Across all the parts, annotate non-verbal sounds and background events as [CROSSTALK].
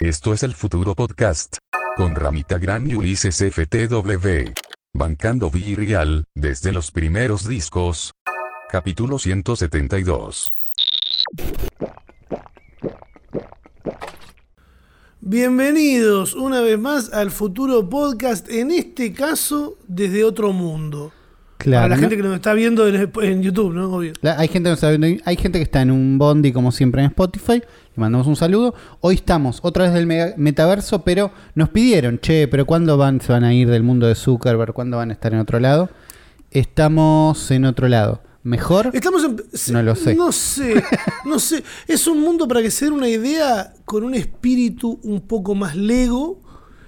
Esto es el futuro podcast. Con Ramita Gran y Ulises FTW. Bancando Real, desde los primeros discos. Capítulo 172. Bienvenidos una vez más al futuro podcast, en este caso desde otro mundo. Claro. Para la ¿no? gente que nos está viendo en, en YouTube, ¿no? Obvio. La- hay, gente que está viendo- hay gente que está en un bondi como siempre en Spotify. Le mandamos un saludo. Hoy estamos otra vez del mega- metaverso, pero nos pidieron, che, pero ¿cuándo van, se van a ir del mundo de Zuckerberg? ¿Cuándo van a estar en otro lado? Estamos en otro lado. ¿Mejor? Estamos en- No lo sé. No sé, no sé. [LAUGHS] Es un mundo para que se den una idea con un espíritu un poco más Lego.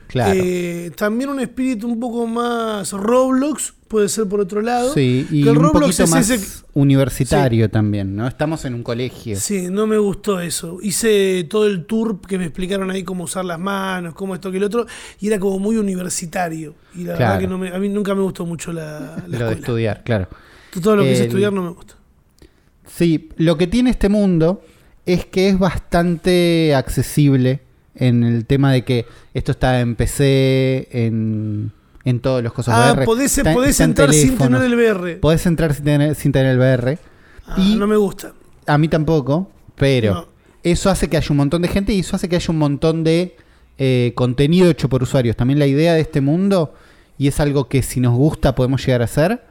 Claro. Eh, también un espíritu un poco más Roblox, puede ser por otro lado. sí, y Que el un Roblox poquito es más ese- universitario también, ¿no? Estamos en un colegio. Sí, no me gustó eso. Hice todo el tour que me explicaron ahí cómo usar las manos, cómo esto que el otro, y era como muy universitario. Y la Claro. verdad que no me- a mí nunca me gustó mucho la, la Lo de estudiar, claro. Todo lo que es estudiar no me gusta. Sí, lo que tiene este mundo es que es bastante accesible en el tema de que esto está en PC, en, en todos los cosas Ah, VR. podés, está- podés está entrar sin tener el VR. Podés entrar sin tener, sin tener el VR. Ah, y- no me gusta. A mí tampoco, pero No. eso hace que haya un montón de gente y eso hace que haya un montón de eh, contenido hecho por usuarios. También la idea de este mundo, y es algo que si nos gusta podemos llegar a hacer,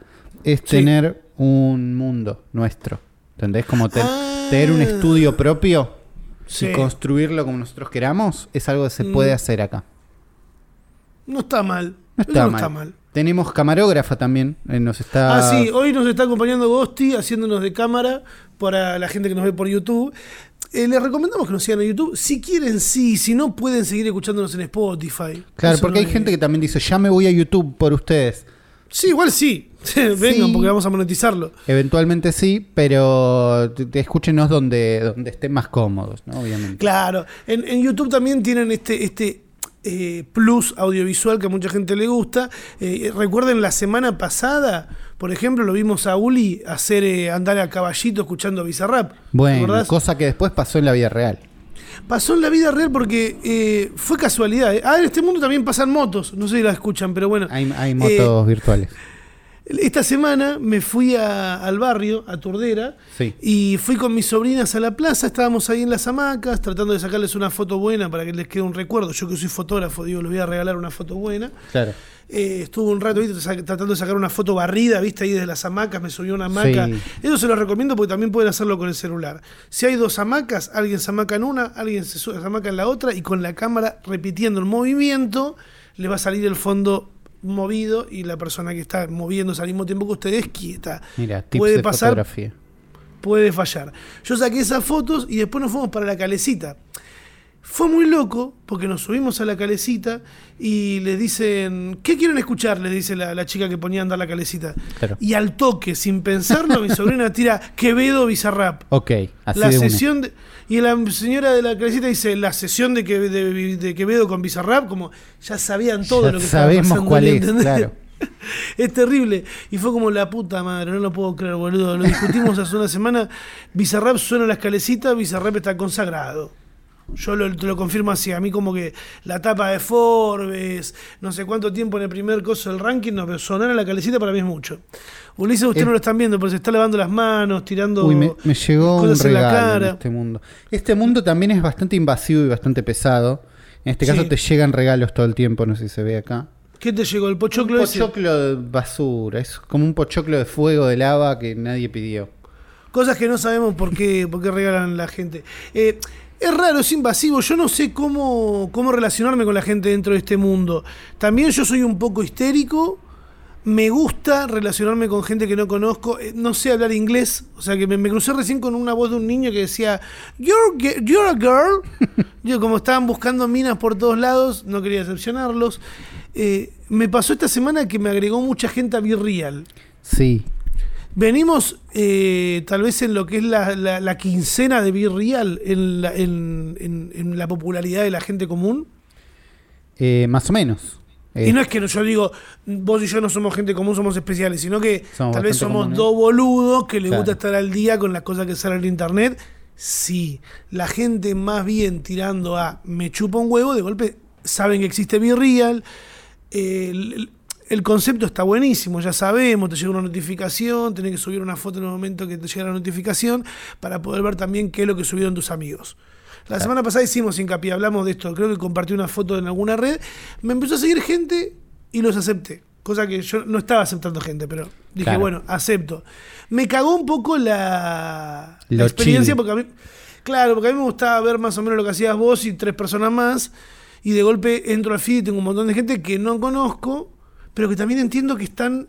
es Sí. tener un mundo nuestro. ¿Entendés? Como Ah. tener un estudio propio Sí. y construirlo como nosotros queramos, es algo que se Mm. puede hacer acá. No está mal. No está, no mal. está mal. Tenemos camarógrafa también, eh, nos está... Ah, sí, hoy nos está acompañando Gosti haciéndonos de cámara para la gente que nos ve por YouTube. Eh, les recomendamos que nos sigan en YouTube. Si quieren, sí. Si no, pueden seguir escuchándonos en Spotify. Claro, Eso porque no hay es- gente que también dice, ya me voy a YouTube por ustedes. Sí, igual sí. [LAUGHS] Vengan, Sí. porque vamos a monetizarlo. Eventualmente sí, pero escúchenos donde, donde estén más cómodos, ¿no? Obviamente. Claro. En, en YouTube también tienen este, este eh, plus audiovisual que a mucha gente le gusta. Eh, recuerden la semana pasada, por ejemplo, lo vimos a Uli hacer eh, andar a caballito escuchando Bizarrap. ¿Te Bueno, cosa que después pasó en la vida real. Pasó en la vida real porque eh, fue casualidad. eh. Ah, en este mundo también pasan motos. No sé si la escuchan, pero bueno. Hay, hay motos virtuales. Esta semana me fui a- al barrio, a Turdera, Sí. y fui con mis sobrinas a la plaza. Estábamos ahí en las hamacas, tratando de sacarles una foto buena para que les quede un recuerdo. Yo que soy fotógrafo, digo, les voy a regalar una foto buena. Claro. Eh, estuve un rato ¿viste? Tratando de sacar una foto barrida, viste, ahí desde las hamacas, me subió una hamaca. Sí. Eso se lo recomiendo porque también pueden hacerlo con el celular. Si hay dos hamacas, alguien se hamaca en una, alguien se, su- se hamaca en la otra y con la cámara repitiendo el movimiento, le va a salir el fondo movido y la persona que está moviéndose al mismo tiempo que ustedes quieta. Mira, tips puede de pasar, fotografía. puede fallar. Yo saqué esas fotos y después nos fuimos para la calecita. Fue muy loco porque nos subimos a la calecita y les dicen, ¿qué quieren escuchar? Les dice la, la chica que ponía a andar la calecita. Claro. Y al toque, sin pensarlo, mi [LAUGHS] sobrina tira Quevedo Bizarrap. Ok, así La de una. sesión de- y la señora de la calecita dice la sesión de, que, de, de Quevedo con Bizarrap, como ya sabían todo Ya lo que estaba sabemos pasando, cuál es, ¿entendés? claro. [LAUGHS] Es terrible. Y fue como la puta madre, no lo puedo creer, boludo. Lo discutimos hace una semana. Bizarrap suena en las calecitas, Bizarrap está consagrado. Yo lo, te lo confirmo así. A mí como que la tapa de Forbes, no sé cuánto tiempo en el primer coso del ranking, no, pero sonar en la calecita para mí es mucho. Ulises, ustedes Eh. no lo están viendo, pero se está lavando las manos, tirando Uy, me, me llegó un cosas en la regalo en cara. este mundo. Este mundo también es bastante invasivo y bastante pesado. En este Sí. caso te llegan regalos todo el tiempo, no sé si se ve acá. ¿Qué te llegó? ¿El pochoclo un ese? pochoclo de basura, es como un pochoclo de fuego, de lava que nadie pidió. Cosas que no sabemos por qué, por qué regalan la gente. Eh, es raro, es invasivo. Yo no sé cómo, cómo relacionarme con la gente dentro de este mundo. También yo soy un poco histérico. Me gusta relacionarme con gente que no conozco. Eh, No sé hablar inglés. O sea que me, me crucé recién con una voz de un niño que decía, You're, you're a girl. [LAUGHS] Yo, como estaban buscando minas por todos lados, no quería decepcionarlos. Eh, me pasó esta semana que me agregó mucha gente a Virreal. Sí, Venimos eh, tal vez en lo que es la, la- la quincena de Virreal, en la, en, en- en la popularidad de la gente común. eh, más o menos. Eh, Y no es que yo digo, vos y yo no somos gente común, somos especiales, sino que Somos tal vez somos comunes. dos boludos que les Claro. gusta estar al día con las cosas que salen en internet Si la gente más bien tirando a me chupa un huevo, de golpe saben que existe Virreal. El, el- concepto está buenísimo, ya sabemos, te llega una notificación, tenés que subir una foto en el momento que te llega la notificación para poder ver también qué es lo que subieron tus amigos. La semana pasada hicimos hincapié, hablamos de esto, creo que compartí una foto en alguna red, me empezó a seguir gente y los acepté. Cosa que yo no estaba aceptando gente, pero dije, Claro. bueno, acepto. Me cagó un poco la, experiencia chill. porque a mí, claro, porque a mí me gustaba ver más o menos lo que hacías vos y tres personas más. Y de golpe entro al feed y tengo un montón de gente que no conozco, pero que también entiendo que están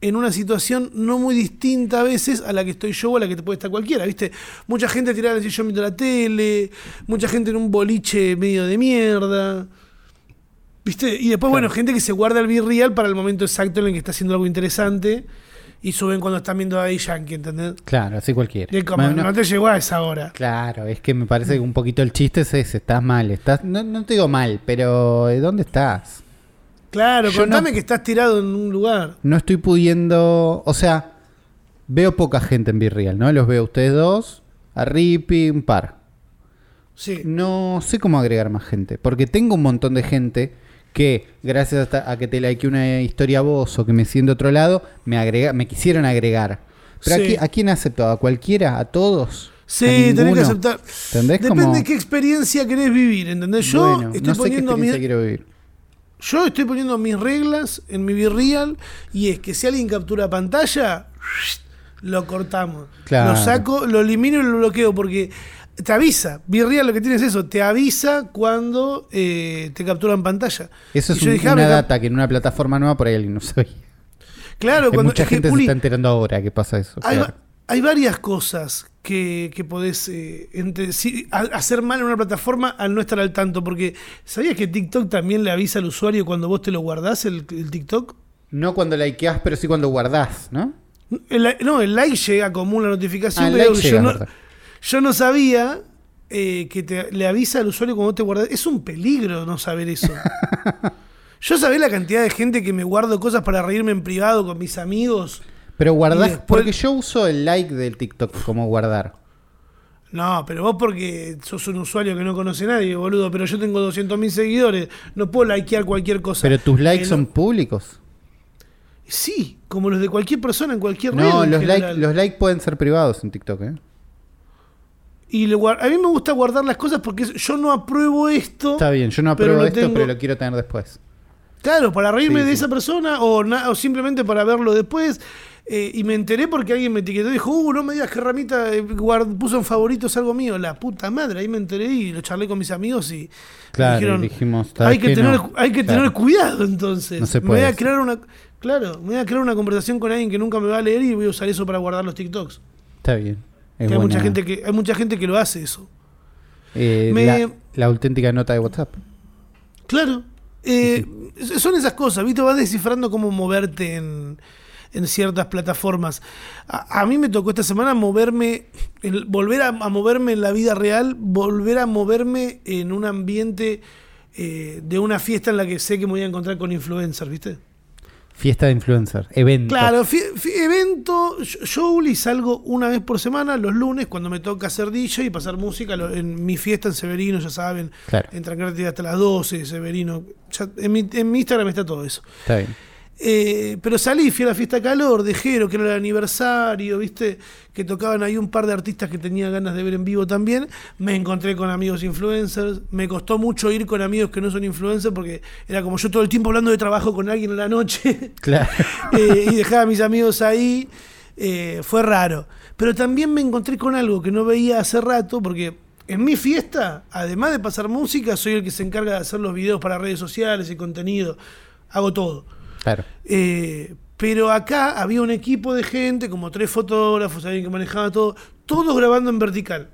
en una situación no muy distinta a veces a la que estoy yo o a la que te puede estar cualquiera, ¿viste? Mucha gente tirada en el sillón viendo la tele, mucha gente en un boliche medio de mierda. ¿Viste? Y después, bueno, gente que se guarda el Virreal para el momento exacto en el que está haciendo algo interesante y suben cuando están viendo a Yankee, ¿entendés? Claro, así cualquiera. Y como, no te llegó a esa hora. Claro, es que me parece que un poquito el chiste es ese, estás mal, estás, no, no te digo mal, pero ¿eh, ¿dónde estás? Claro, Yo contame no- que estás tirado en un lugar. No estoy pudiendo, o sea, veo poca gente en Virreal, ¿no? Los veo a ustedes dos, a Rippy, un par. Sí. No sé cómo agregar más gente, porque tengo un montón de gente que gracias a que te like una historia a vos o que me siento otro lado, me agrega, me quisieron agregar. Pero Sí. aquí, ¿a quién acepto? ¿A cualquiera? ¿A todos? Sí, ¿A tenés que aceptar. ¿Entendés? Depende de qué experiencia querés vivir, ¿entendés? Yo Bueno, estoy no sé qué poniendo mi- experiencia quiero vivir. Yo estoy poniendo mis reglas en mi Virreal y es que si alguien captura pantalla, lo cortamos. Claro. Lo saco, lo elimino y lo bloqueo porque te avisa. Virreal lo que tiene es eso, te avisa cuando eh, te capturan pantalla. Eso es un- dije, ah, una data que en una plataforma nueva por ahí alguien no sabía. Claro, Hay cuando mucha gente Juli, se está enterando ahora que pasa eso. hay, claro. Hay varias cosas que, que podés eh, sí, hacer mal en una plataforma al no estar al tanto. Porque, ¿sabías que TikTok también le avisa al usuario cuando vos te lo guardás, el, el TikTok? No cuando likeás, pero sí cuando guardás, ¿no? El no, el like llega como una notificación. Ah, pero like yo, llega, no, yo no sabía eh, que te, le avisa al usuario cuando te guardas. Es un peligro no saber eso. [LAUGHS] yo sabía la cantidad de gente que me guardo cosas para reírme en privado con mis amigos. Pero guardás, después- porque yo uso el like del TikTok como guardar. No, pero vos porque sos un usuario que no conoce a nadie, boludo. Pero yo tengo 200.000 seguidores. No puedo likear cualquier cosa. Pero tus likes son públicos. Sí, como los de cualquier persona en cualquier red. No, los likes los like pueden ser privados en TikTok, ¿eh? Y le guar- a mí me gusta guardar las cosas porque yo no apruebo esto. Está bien, yo no apruebo lo esto, tengo- pero lo quiero tener después. Claro, para reírme Sí, de sí. esa persona o, na- o simplemente para verlo después. Eh, y me enteré porque alguien me etiquetó y dijo, uh, no me digas que Ramita eh, guard- puso en favoritos algo mío. La puta madre, ahí me enteré y lo charlé con mis amigos y Claro, me dijeron, dijimos, ¿sabes hay que, tener, No. hay que Claro. tener cuidado entonces. No se me puede voy a crear una... Claro, me voy a crear una conversación con alguien que nunca me va a leer y voy a usar eso para guardar los TikToks. Está bien. Es Que hay, mucha gente que, hay mucha gente que lo hace eso. eh, me- la, la auténtica nota de WhatsApp. Claro. Eh, Son esas cosas, ¿viste? Vas descifrando cómo moverte en, en ciertas plataformas. A, a mí me tocó esta semana moverme, el- volver a, a moverme en la vida real, volver a moverme en un ambiente eh, de una fiesta en la que sé que me voy a encontrar con influencers, ¿viste? Fiesta de influencer, evento. Claro, evento, yo, yo, Uli, salgo una vez por semana, los lunes, cuando me toca hacer DJ y pasar música lo- en mi fiesta en Severino, ya saben, Claro. entran gratis hasta las 12, Severino. Ya- en, mi, en mi Instagram está todo eso. Está bien. Eh, pero salí, fui a la fiesta calor de Jero, que era el aniversario, ¿viste? Que tocaban ahí un par de artistas que tenía ganas de ver en vivo también. Me encontré con amigos influencers. Me costó mucho ir con amigos que no son influencers porque era como yo todo el tiempo hablando de trabajo con alguien en la noche. [LAUGHS] Claro. [LAUGHS] eh, y dejaba a mis amigos ahí. eh, fue raro. Pero también me encontré con algo que no veía hace rato, porque en mi fiesta, además de pasar música, soy el que se encarga de hacer los videos para redes sociales y contenido. Hago todo. Claro. Eh, pero acá había un equipo de gente, como tres fotógrafos, alguien que manejaba todo, todos grabando en vertical.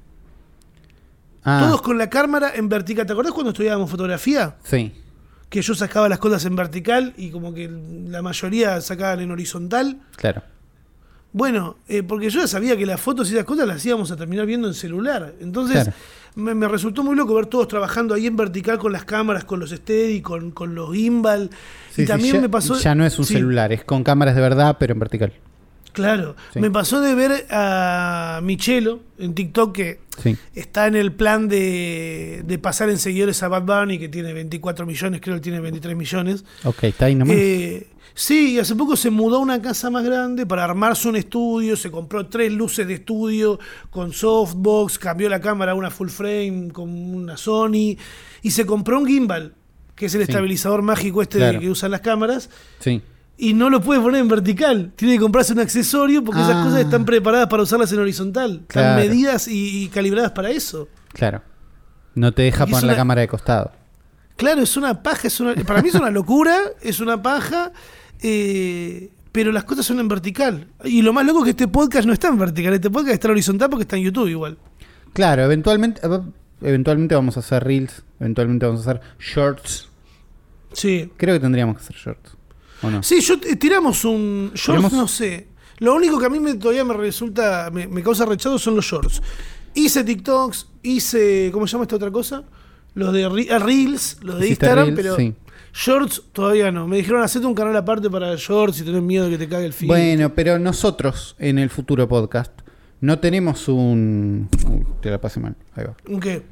Ah, Todos con la cámara en vertical. ¿Te acordás cuando estudiábamos fotografía? sí. Que yo sacaba las cosas en vertical y como que la mayoría sacaban en horizontal. Claro. Bueno, eh, porque yo ya sabía que las fotos y esas cosas las íbamos a terminar viendo en celular. Entonces Claro. me, me resultó muy loco ver todos trabajando ahí en vertical con las cámaras, con los steady, con, con los gimbal. Sí, y sí, también ya, me pasó... ya no es un sí, celular, es con cámaras de verdad, pero en vertical. Claro. Sí. Me pasó de ver a Michelo en TikTok que Sí. está en el plan de, de pasar en seguidores a Bad Bunny, que tiene 24 millones, creo que tiene 23 millones. Ok, está ahí nomás. Eh, sí, y hace poco se mudó a una casa más grande para armarse un estudio, se compró tres luces de estudio con softbox, cambió la cámara a una full frame con una Sony y se compró un gimbal, que es el Sí. estabilizador mágico este de- que usan las cámaras. sí. Y no lo puede poner en vertical. Tiene que comprarse un accesorio porque esas Ah. cosas están preparadas para usarlas en horizontal. Están medidas y, y calibradas para eso. Claro. No te deja es poner la cámara de costado. Claro, es una paja. Es una, para mí es una locura, es una paja. eh, pero las cosas son en vertical. Y lo más loco es que este podcast no está en vertical. Este podcast está en horizontal porque está en YouTube igual. Claro, eventualmente, eh, eventualmente vamos a hacer reels, eventualmente vamos a hacer shorts. Sí. Creo que tendríamos que hacer shorts. ¿O no? Sí, yo eh, tiramos un shorts, ¿Tiramos? no sé. Lo único que a mí me, todavía me resulta, me, me causa rechazo son los shorts. Hice TikToks, hice, ¿cómo se llama esta otra cosa? Los de Re- ah, Reels, los de Instagram, Reels, pero sí. shorts todavía no. Me dijeron, hacete un canal aparte para shorts y tenés miedo de que te cague el feed. Bueno, pero nosotros en el futuro podcast no tenemos un... Uy, te la pasé mal. Ahí va. ¿Un qué?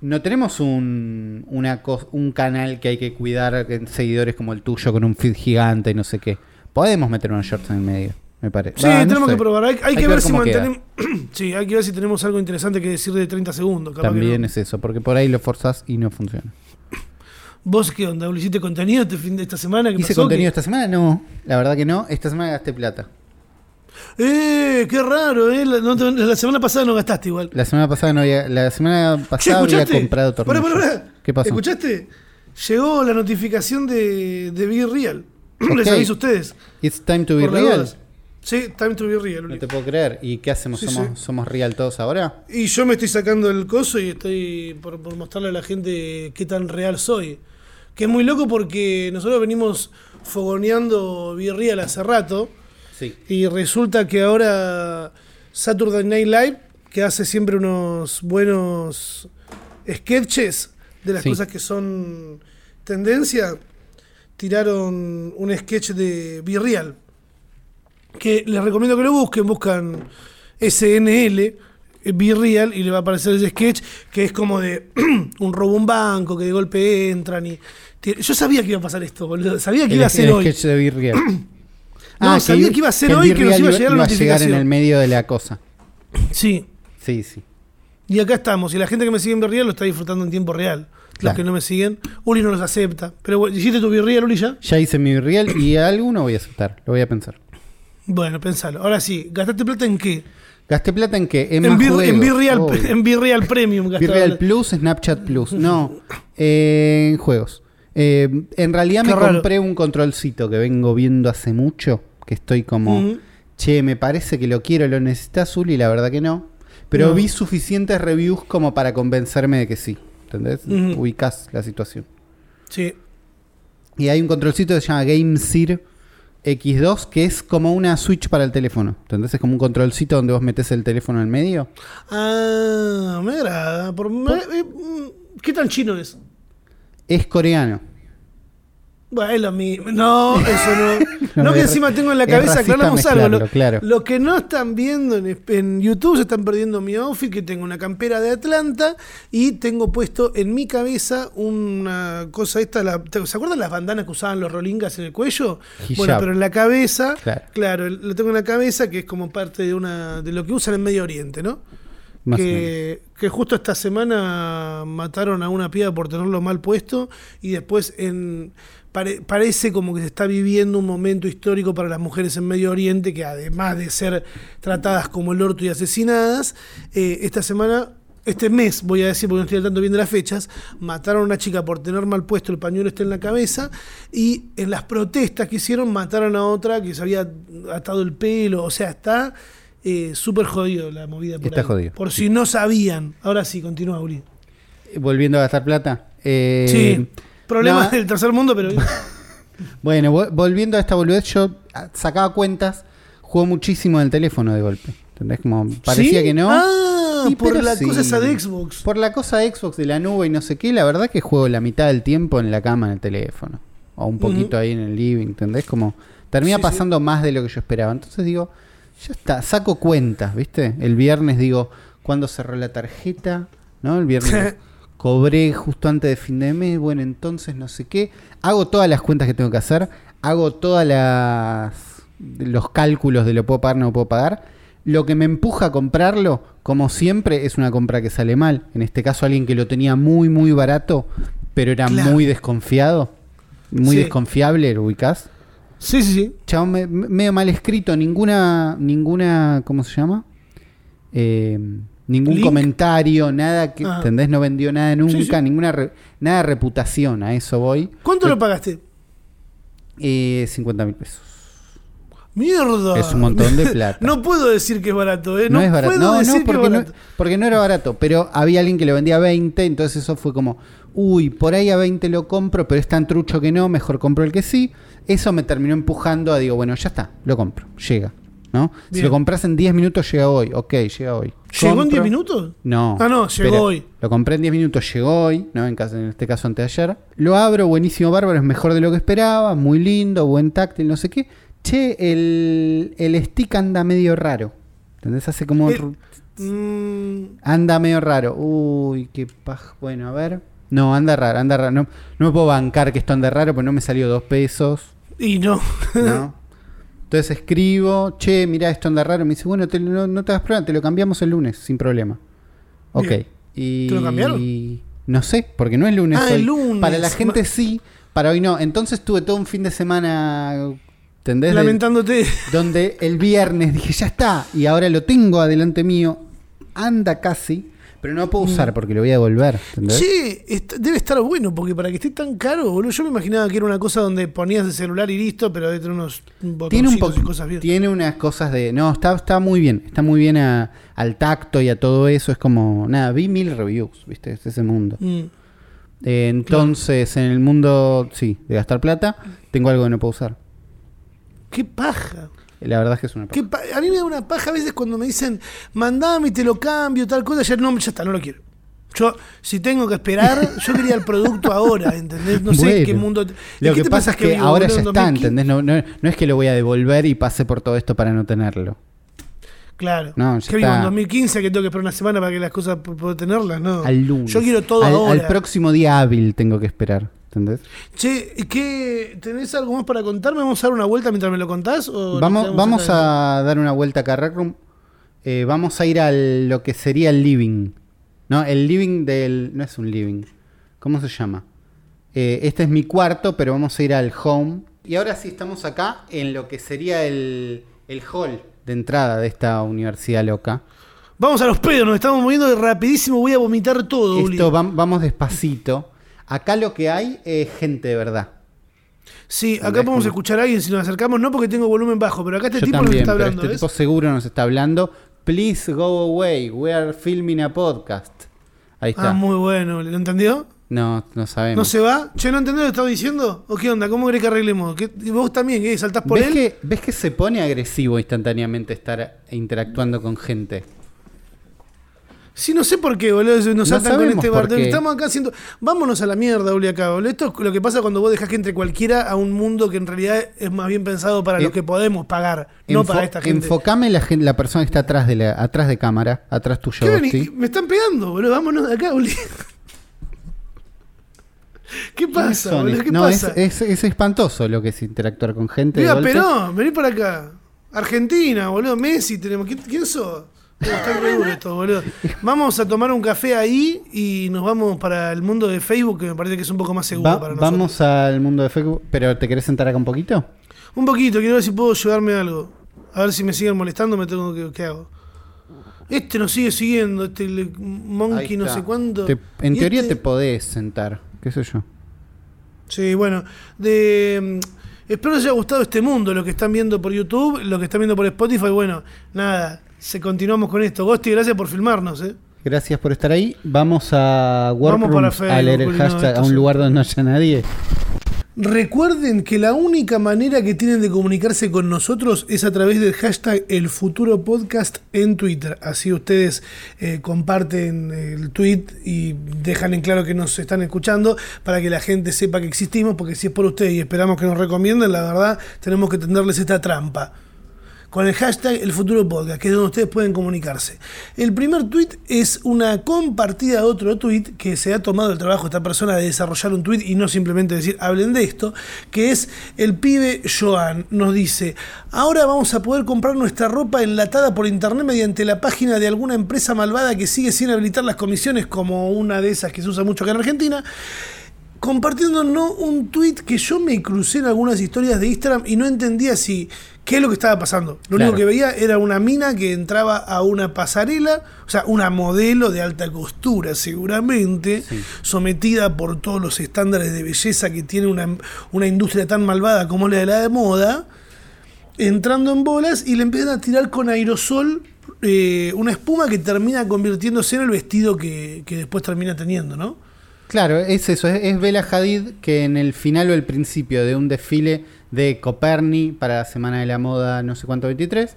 No tenemos un, una un canal que hay que cuidar en seguidores como el tuyo con un feed gigante y no sé qué. Podemos meter unos shorts en el medio, me parece. Sí, no tenemos sé. que probar. Hay, hay que, ver, si mantenemos. [CLEARS THROAT] sí, hay que ver si tenemos algo interesante que decir de 30 segundos. capaz que También no. es eso, porque por ahí lo forzás y no funciona. ¿Vos qué onda? ¿Hiciste contenido este fin de esta semana? ¿Qué ¿Hice pasó? contenido ¿Qué- esta semana? No, la verdad que no. Esta semana gasté plata. ¡Eh! ¡Qué raro! ¿eh? La, no te- la semana pasada no gastaste igual. La semana pasada no había, la semana pasada había comprado tornillos. pará, pará. ¿Qué pasó? ¿Escuchaste? Llegó la notificación de, de Be Real. [CLEARS THROAT] Les Ok. aviso a ustedes. It's time to be por real. Sí, time to be real. No te puedo creer. ¿Y qué hacemos? Sí, ¿Somos, sí. ¿Somos real todos ahora? Y yo me estoy sacando el coso y estoy por, por mostrarle a la gente qué tan real soy. Que es muy loco porque nosotros venimos fogoneando Be Real hace rato. Sí. Y resulta que ahora Saturday Night Live, que hace siempre unos buenos sketches de las Sí. cosas que son tendencia, tiraron un sketch de Be Real. Que les recomiendo que lo busquen, buscan SNL, eh, Be Real, y le va a aparecer ese sketch que es como de [CLEARS THROAT] un robo a un banco, que de golpe entran y. Yo sabía que iba a pasar esto, boludo. Sabía que El, iba a ser hoy. sketch de [CLEARS THROAT] No, sabía que iba a ser hoy que nos iba a llegar la a llegar en notificación. el medio de la cosa. Sí. Sí, sí. Y acá estamos. Y la gente que me sigue en Virreal lo está disfrutando en tiempo real. Los que no me siguen, Uli no los acepta. Pero bueno, ¿hiciste tu Virreal, Uli, ya? Ya hice mi Be Real y alguno voy a aceptar. Lo voy a pensar. Bueno, pensalo. Ahora sí, ¿gastaste plata en qué? ¿Gasté plata en qué? En, En, más juegos. en Virreal, en Virreal Premium. Virreal. Plus, Snapchat Plus. No, eh, en juegos. Eh, en realidad Qué me raro. compré un controlcito que vengo viendo hace mucho. Que estoy como, che, me parece que lo quiero, lo necesitas, Uli. La verdad que no. Pero No. vi suficientes reviews como para convencerme de que sí. ¿Entendés? Ujú. Ubicás la situación. Sí. Y hay un controlcito que se llama GameSir X2 que es como una Switch para el teléfono. ¿Entendés? Es como un controlcito donde vos metes el teléfono en medio. Ah, me agrada. Por- me- eh, mm, ¿Qué tan chino es? Es coreano. Bueno, es lo mismo. No, eso no. [LAUGHS] No, que encima tengo en la cabeza, aclaramos algo. Lo, claro. lo que no están viendo en, en YouTube se están perdiendo mi outfit, que tengo una campera de Atlanta y tengo puesto en mi cabeza una cosa esta. La, ¿Se acuerdan las bandanas que usaban los rolingas en el cuello? Hijab. Bueno, pero en la cabeza, Claro. claro, lo tengo en la cabeza, que es como parte de una de lo que usan en Medio Oriente, ¿no? Que, que justo esta semana mataron a una piba por tenerlo mal puesto y después en pare- parece como que se está viviendo un momento histórico para las mujeres en Medio Oriente que además de ser tratadas como el orto y asesinadas, eh, esta semana este mes, voy a decir porque no estoy al tanto bien de las fechas, mataron a una chica por tener mal puesto el pañuelo este en la cabeza y en las protestas que hicieron mataron a otra que se había atado el pelo, o sea, está eh, súper jodido la movida por Está ahí. jodido. Por si no sabían. Ahora sí, continúa, Uri. Volviendo a gastar plata. eh, sí, problemas no, del tercer mundo, pero... [LAUGHS] Bueno, vol- volviendo a esta boludez, yo ah, sacaba cuentas, juego muchísimo en el teléfono de golpe. ¿Entendés? Como parecía ¿Sí? que no. Ah, por la sí. cosa esa de Xbox. Por la cosa de Xbox de la nube y no sé qué, la verdad que juego la mitad del tiempo en la cama en el teléfono. O un poquito ahí en el living, ¿entendés? Como termina pasando más de lo que yo esperaba. Entonces digo, Ya está, saco cuentas, ¿viste? El viernes digo, ¿cuándo cerró la tarjeta? ¿No? El viernes [LAUGHS] cobré justo antes de fin de mes, bueno, entonces no sé qué. Hago todas las cuentas que tengo que hacer, hago todas las los cálculos de lo puedo pagar, no lo puedo pagar. Lo que me empuja a comprarlo, como siempre, es una compra que sale mal. En este caso, alguien que lo tenía muy, muy barato, pero era Claro. muy desconfiado, muy Sí. desconfiable, ¿lo ubicás? Sí, sí, sí. Me- medio mal escrito, ninguna, ninguna, ¿cómo se llama? Eh, ningún ¿Link? comentario, nada que, Ah. ¿entendés? No vendió nada nunca, Sí, sí. ninguna re- nada de reputación, a eso voy. ¿Cuánto Yo- lo pagaste? Eh, 50 mil pesos. Mierda. Es un montón de plata. [LAUGHS] No puedo decir que es barato, ¿eh? No, No, es barato. puedo No, decir no, que porque no, porque no era barato, pero había alguien que lo vendía a 20, entonces eso fue como, uy, por ahí a 20 lo compro, pero es tan trucho que no, mejor compro el que sí. Eso me terminó empujando a, digo, bueno, ya está, lo compro, llega. ¿No? Si lo compras en 10 minutos, llega hoy. Ok, llega hoy. ¿Llegó en Compro- 10 minutos? No. Ah, no, llegó Espera, hoy. Lo compré en 10 minutos, llegó hoy, ¿no? En, caso- en este caso antes de ayer. Lo abro, buenísimo, bárbaro, es mejor de lo que esperaba, muy lindo, buen táctil, no sé qué. Che, el, el stick anda medio raro. ¿Entendés? Hace como... El- ru- Mm, Anda medio raro. Uy, qué paj. Bueno, a ver. No, anda raro, anda raro. No, no me puedo bancar que esto ande raro, porque no me salió dos pesos. y no. ¿no? [LAUGHS] Entonces escribo, che, mira, esto anda raro. Me dice, bueno, te- no, no te das problema, te lo cambiamos el lunes, sin problema. Ok. Bien. Y... ¿Te lo cambiaron? No sé, porque no es lunes Ah, hoy. el lunes. Para la gente Ma- sí, para hoy no. Entonces tuve todo un fin de semana, ¿entendés? Lamentándote. donde el viernes dije, ya está, y ahora lo tengo adelante mío, anda casi, pero no lo puedo usar porque lo voy a devolver. Mm. Est- debe estar bueno, porque para que esté tan caro, boludo, yo me imaginaba que era una cosa donde ponías el celular y listo, pero debe tener unos Tiene un y cosas bien. tiene unas cosas de, no, está, está muy bien, está muy bien a- al tacto y a todo eso, es como, nada, vi mil reviews, viste, es ese mundo. Mm. Eh, entonces, en el mundo, sí, de gastar plata, tengo algo que no puedo usar. Qué paja. La verdad es que es una Qué pa- a mí me da una paja a veces cuando me dicen, mandame y te lo cambio, tal cosa, ya no, ya está, no lo quiero. Yo, si tengo que esperar, yo quería el producto [LAUGHS] ahora, ¿entendés? No sé Bueno, qué mundo. ¿de Lo que te pasa es que ahora ya está, 2015? ¿entendés? No, no, no es que lo voy a devolver y pase por todo esto para no tenerlo. Claro. No, ya ¿Qué vivo? En está. 2015 que tengo que esperar una semana para que las cosas pueda tenerlas, no. Al lunes. Yo quiero todo al, ahora. al próximo día hábil tengo que esperar, ¿entendés? Che, ¿qué, ¿tenés algo más para contarme? ¿Vamos a dar una vuelta mientras me lo contás? O Vamos, vamos a dar una vuelta acá a Rec Room. Eh, vamos a ir a lo que sería el living. ¿No? El living del. No es un living. ¿Cómo se llama? Eh, este es mi cuarto, pero vamos a ir al home. Y ahora sí estamos acá en lo que sería el, el hall de entrada de esta universidad loca. Vamos a los pedos, nos estamos moviendo rapidísimo, voy a vomitar todo. Esto vam- vamos despacito. Acá lo que hay es gente de verdad. Sí, acá podemos Como- escuchar a alguien si nos acercamos, no porque tengo volumen bajo, pero acá este Yo tipo también, nos está hablando, este ¿ves? tipo seguro nos está hablando. Please go away. We are filming a podcast. Ahí está. Ah, muy bueno, ¿lo entendió? No, no sabemos. ¿No se va? Che, ¿no entendés lo que estaba diciendo? ¿O qué onda? ¿Cómo querés que arreglemos? ¿Qué- y ¿Vos también, qué? ¿Saltás por ¿Ves él? que, ¿Ves que se pone agresivo instantáneamente estar interactuando con gente? Sí, no sé por qué, boludo. Nos No con este por bar. qué. Estamos acá haciendo. Vámonos a la mierda, Uli, acá, boludo. Esto es lo que pasa cuando vos dejás que entre cualquiera a un mundo que en realidad es más bien pensado para Eh, los que podemos pagar, no para esta gente. Enfocame la, la persona que está atrás de, la, atrás de cámara, atrás tuyo. Gosti. Me están pegando, boludo. Vámonos de acá, Uli. [LAUGHS] ¿Qué ¿Quiénes pasa, boludo? ¿Qué no, pasa? Es, es, es espantoso lo que es interactuar con gente. golpe. pero vení para acá. Argentina, boludo. Messi tenemos. ¿Quién, quién sos? Está re duro esto, boludo. Vamos a tomar un café ahí y nos vamos para el mundo de Facebook, que me parece que es un poco más seguro Va- para nosotros. vamos al mundo de Facebook, pero ¿te querés sentar acá un poquito? Un poquito, quiero ver si puedo llevarme algo. A ver si me siguen molestando, me tengo que. ¿Qué hago? Este nos sigue siguiendo, este le- monkey no sé cuánto. Te- en Y teoría este- te podés sentar, qué sé yo. Sí, bueno. De, mm, espero les haya gustado este mundo, lo que están viendo por YouTube, lo que están viendo por Spotify. Bueno, nada, se continuamos con esto. Gosti, gracias por filmarnos, ¿eh? Gracias por estar ahí. Vamos a Vamos Workrooms Facebook, a leer el hashtag a un lugar donde no haya nadie. Recuerden que la única manera que tienen de comunicarse con nosotros es a través del hashtag El Futuro Podcast en Twitter. Así ustedes eh, comparten el tweet y dejan en claro que nos están escuchando para que la gente sepa que existimos, porque si es por ustedes y esperamos que nos recomienden, la verdad tenemos que tenderles esta trampa. Con el hashtag El Futuro Podcast, que es donde ustedes pueden comunicarse. El primer tweet es una compartida de otro tweet que se ha tomado el trabajo esta persona de desarrollar un tweet y no simplemente decir hablen de esto, que es el pibe Joan. Nos dice, ahora vamos a poder comprar nuestra ropa enlatada por internet mediante la página de alguna empresa malvada que sigue sin habilitar las comisiones como una de esas que se usa mucho acá en Argentina compartiéndonos un tweet que yo me crucé en algunas historias de Instagram y no entendía si qué es lo que estaba pasando. Lo Claro. único que veía era una mina que entraba a una pasarela, o sea, una modelo de alta costura seguramente, sometida por todos los estándares de belleza que tiene una, una industria tan malvada como la de la de moda, entrando en bolas y le empiezan a tirar con aerosol eh, una espuma que termina convirtiéndose en el vestido que, que después termina teniendo, ¿no? Claro, es eso, es, es Bella Hadid que en el final o el principio de un desfile de Coperni para la Semana de la Moda no sé cuánto 23,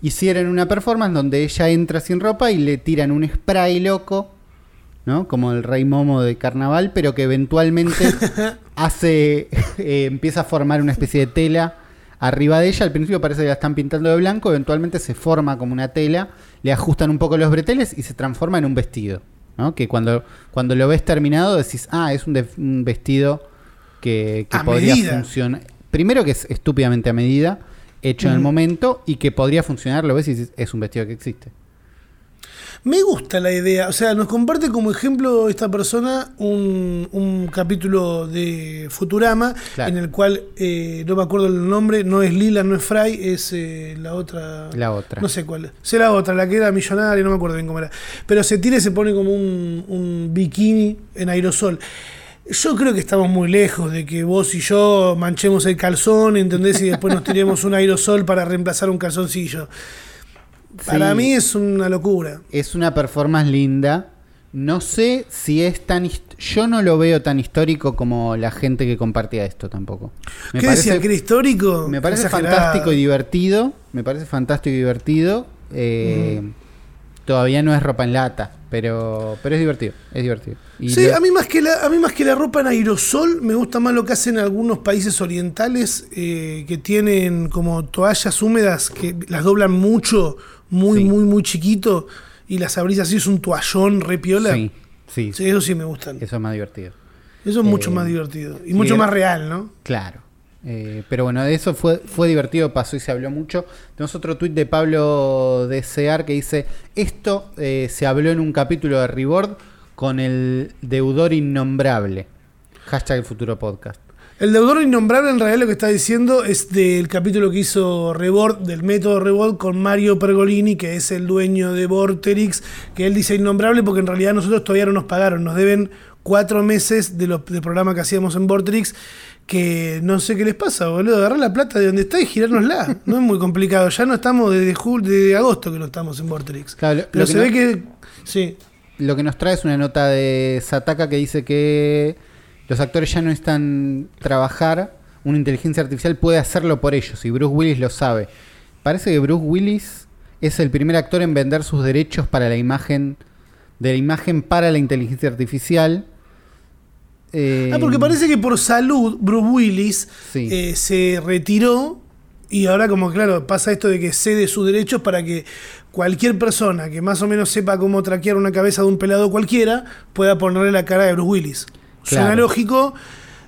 hicieron una performance donde ella entra sin ropa y le tiran un spray loco, ¿no? Como el rey momo de carnaval, pero que eventualmente [LAUGHS] hace, eh, empieza a formar una especie de tela arriba de ella. Al principio parece que la están pintando de blanco, eventualmente se forma como una tela, le ajustan un poco los breteles y se transforma en un vestido. ¿No? Que cuando, cuando lo ves terminado decís, ah, es un, un vestido que, que podría funcionar. Primero que es estúpidamente a medida, hecho en el momento y que podría funcionar, lo ves y dices, es un vestido que existe. Me gusta la idea, o sea, nos comparte como ejemplo esta persona un, un capítulo de Futurama Claro. en el cual, eh, no me acuerdo el nombre, no es Lila, no es Fry, es eh, la otra... La otra. No sé cuál. es la otra, la que era millonaria, no me acuerdo bien cómo era. Pero se tira y se pone como un, un bikini en aerosol. Yo creo que estamos muy lejos de que vos y yo manchemos el calzón, ¿entendés? Y después nos tiremos un aerosol para reemplazar un calzoncillo. Para Sí. mí es una locura. Es una performance linda. No sé si es tan... Yo no lo veo tan histórico como la gente que compartía esto tampoco. Me ¿Qué parece, decía? ¿Que era histórico? me parece Exagerado. fantástico y divertido. Me parece fantástico y divertido. Eh, Todavía no es ropa en lata, pero, pero es divertido. Es divertido. Y Sí, lo- a mí, más que la, a mí más que la ropa en aerosol, me gusta más lo que hacen algunos países orientales eh, que tienen como toallas húmedas que las doblan mucho, muy, Sí. muy, muy chiquito, y las abrís así, es un toallón re piola. Sí, sí, Sí, eso sí me gustan. eso es más divertido. Eso es mucho Eh, más divertido. Y mucho era- más real, ¿no? Claro. Eh, pero bueno, de eso fue, fue divertido, pasó y se habló mucho. Tenemos otro tuit de Pablo de Sear que dice, esto eh, se habló en un capítulo de Reward con el deudor innombrable. Hashtag el futuro podcast. El deudor innombrable en realidad lo que está diciendo es del capítulo que hizo Rebord, del método Rebord con Mario Pergolini, que es el dueño de Vorterix, que él dice innombrable porque en realidad nosotros todavía no nos pagaron, nos deben cuatro meses de los del programa que hacíamos en Vorterix, que no sé qué les pasa, boludo, agarrar la plata de donde está y girárnosla. No es muy complicado, ya no estamos desde, jul- desde agosto que no estamos en Vorterix. Claro, lo- Pero lo que se no- ve que... Sí. Lo que nos trae es una nota de Sataka que dice que los actores ya no están trabajar, una inteligencia artificial puede hacerlo por ellos y Bruce Willis lo sabe. Parece que Bruce Willis es el primer actor en vender sus derechos para la imagen de la imagen para la inteligencia artificial. Eh, Ah, porque parece que por salud Bruce Willis Sí. eh, se retiró y ahora como claro pasa esto de que cede sus derechos para que cualquier persona que más o menos sepa cómo traquear una cabeza de un pelado cualquiera pueda ponerle la cara de Bruce Willis. Suena Claro. lógico,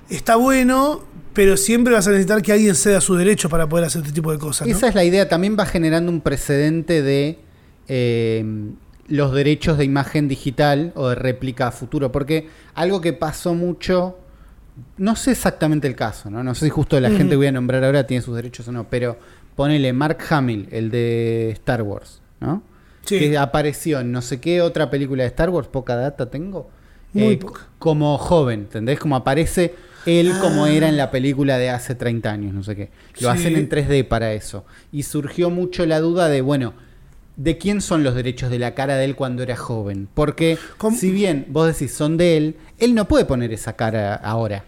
está bueno, pero siempre vas a necesitar que alguien ceda sus derechos para poder hacer este tipo de cosas. ¿no? Esa es la idea, también va generando un precedente de eh, los derechos de imagen digital o de réplica a futuro, porque algo que pasó mucho, no sé exactamente el caso, no, no sé si justo la gente que voy a nombrar ahora tiene sus derechos o no, pero ponele Mark Hamill, el de Star Wars, ¿no? Sí. Que apareció en no sé qué otra película de Star Wars, poca data tengo. Muy eh, poca. Como joven, ¿entendés? Como aparece él como Ah. era en la película de hace 30 años, no sé qué. Lo Sí. hacen en 3D para eso. Y surgió mucho la duda de, bueno, ¿de quién son los derechos de la cara de él cuando era joven? Porque ¿Cómo? si bien vos decís son de él, él no puede poner esa cara ahora.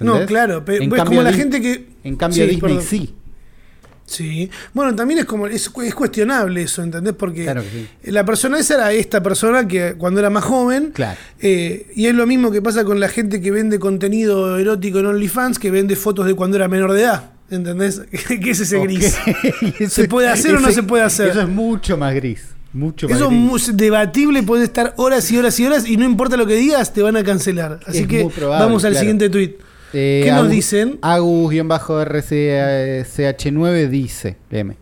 No, ¿Entendés? claro, pero En es cambio, como la gente que... En cambio Sí, Disney perdón. sí. Sí. Bueno, también es como es, es cuestionable eso, ¿entendés? Porque Claro que sí. la persona esa era esta persona que cuando era más joven. Claro. eh, y es lo mismo que pasa con la gente que vende contenido erótico en OnlyFans, que vende fotos de cuando era menor de edad. ¿Entendés? [LAUGHS] ¿Qué es [LAUGHS] ese gris? ¿Se puede hacer o no se puede hacer? Eso es mucho más gris. Mucho más Eso es gris. debatible, puede estar horas y horas y horas y no importa lo que digas, te van a cancelar. Así Es que probable, vamos al claro. siguiente tweet. Eh, ¿Qué nos Agus- dicen? Agus-RCH9 dice, léeme.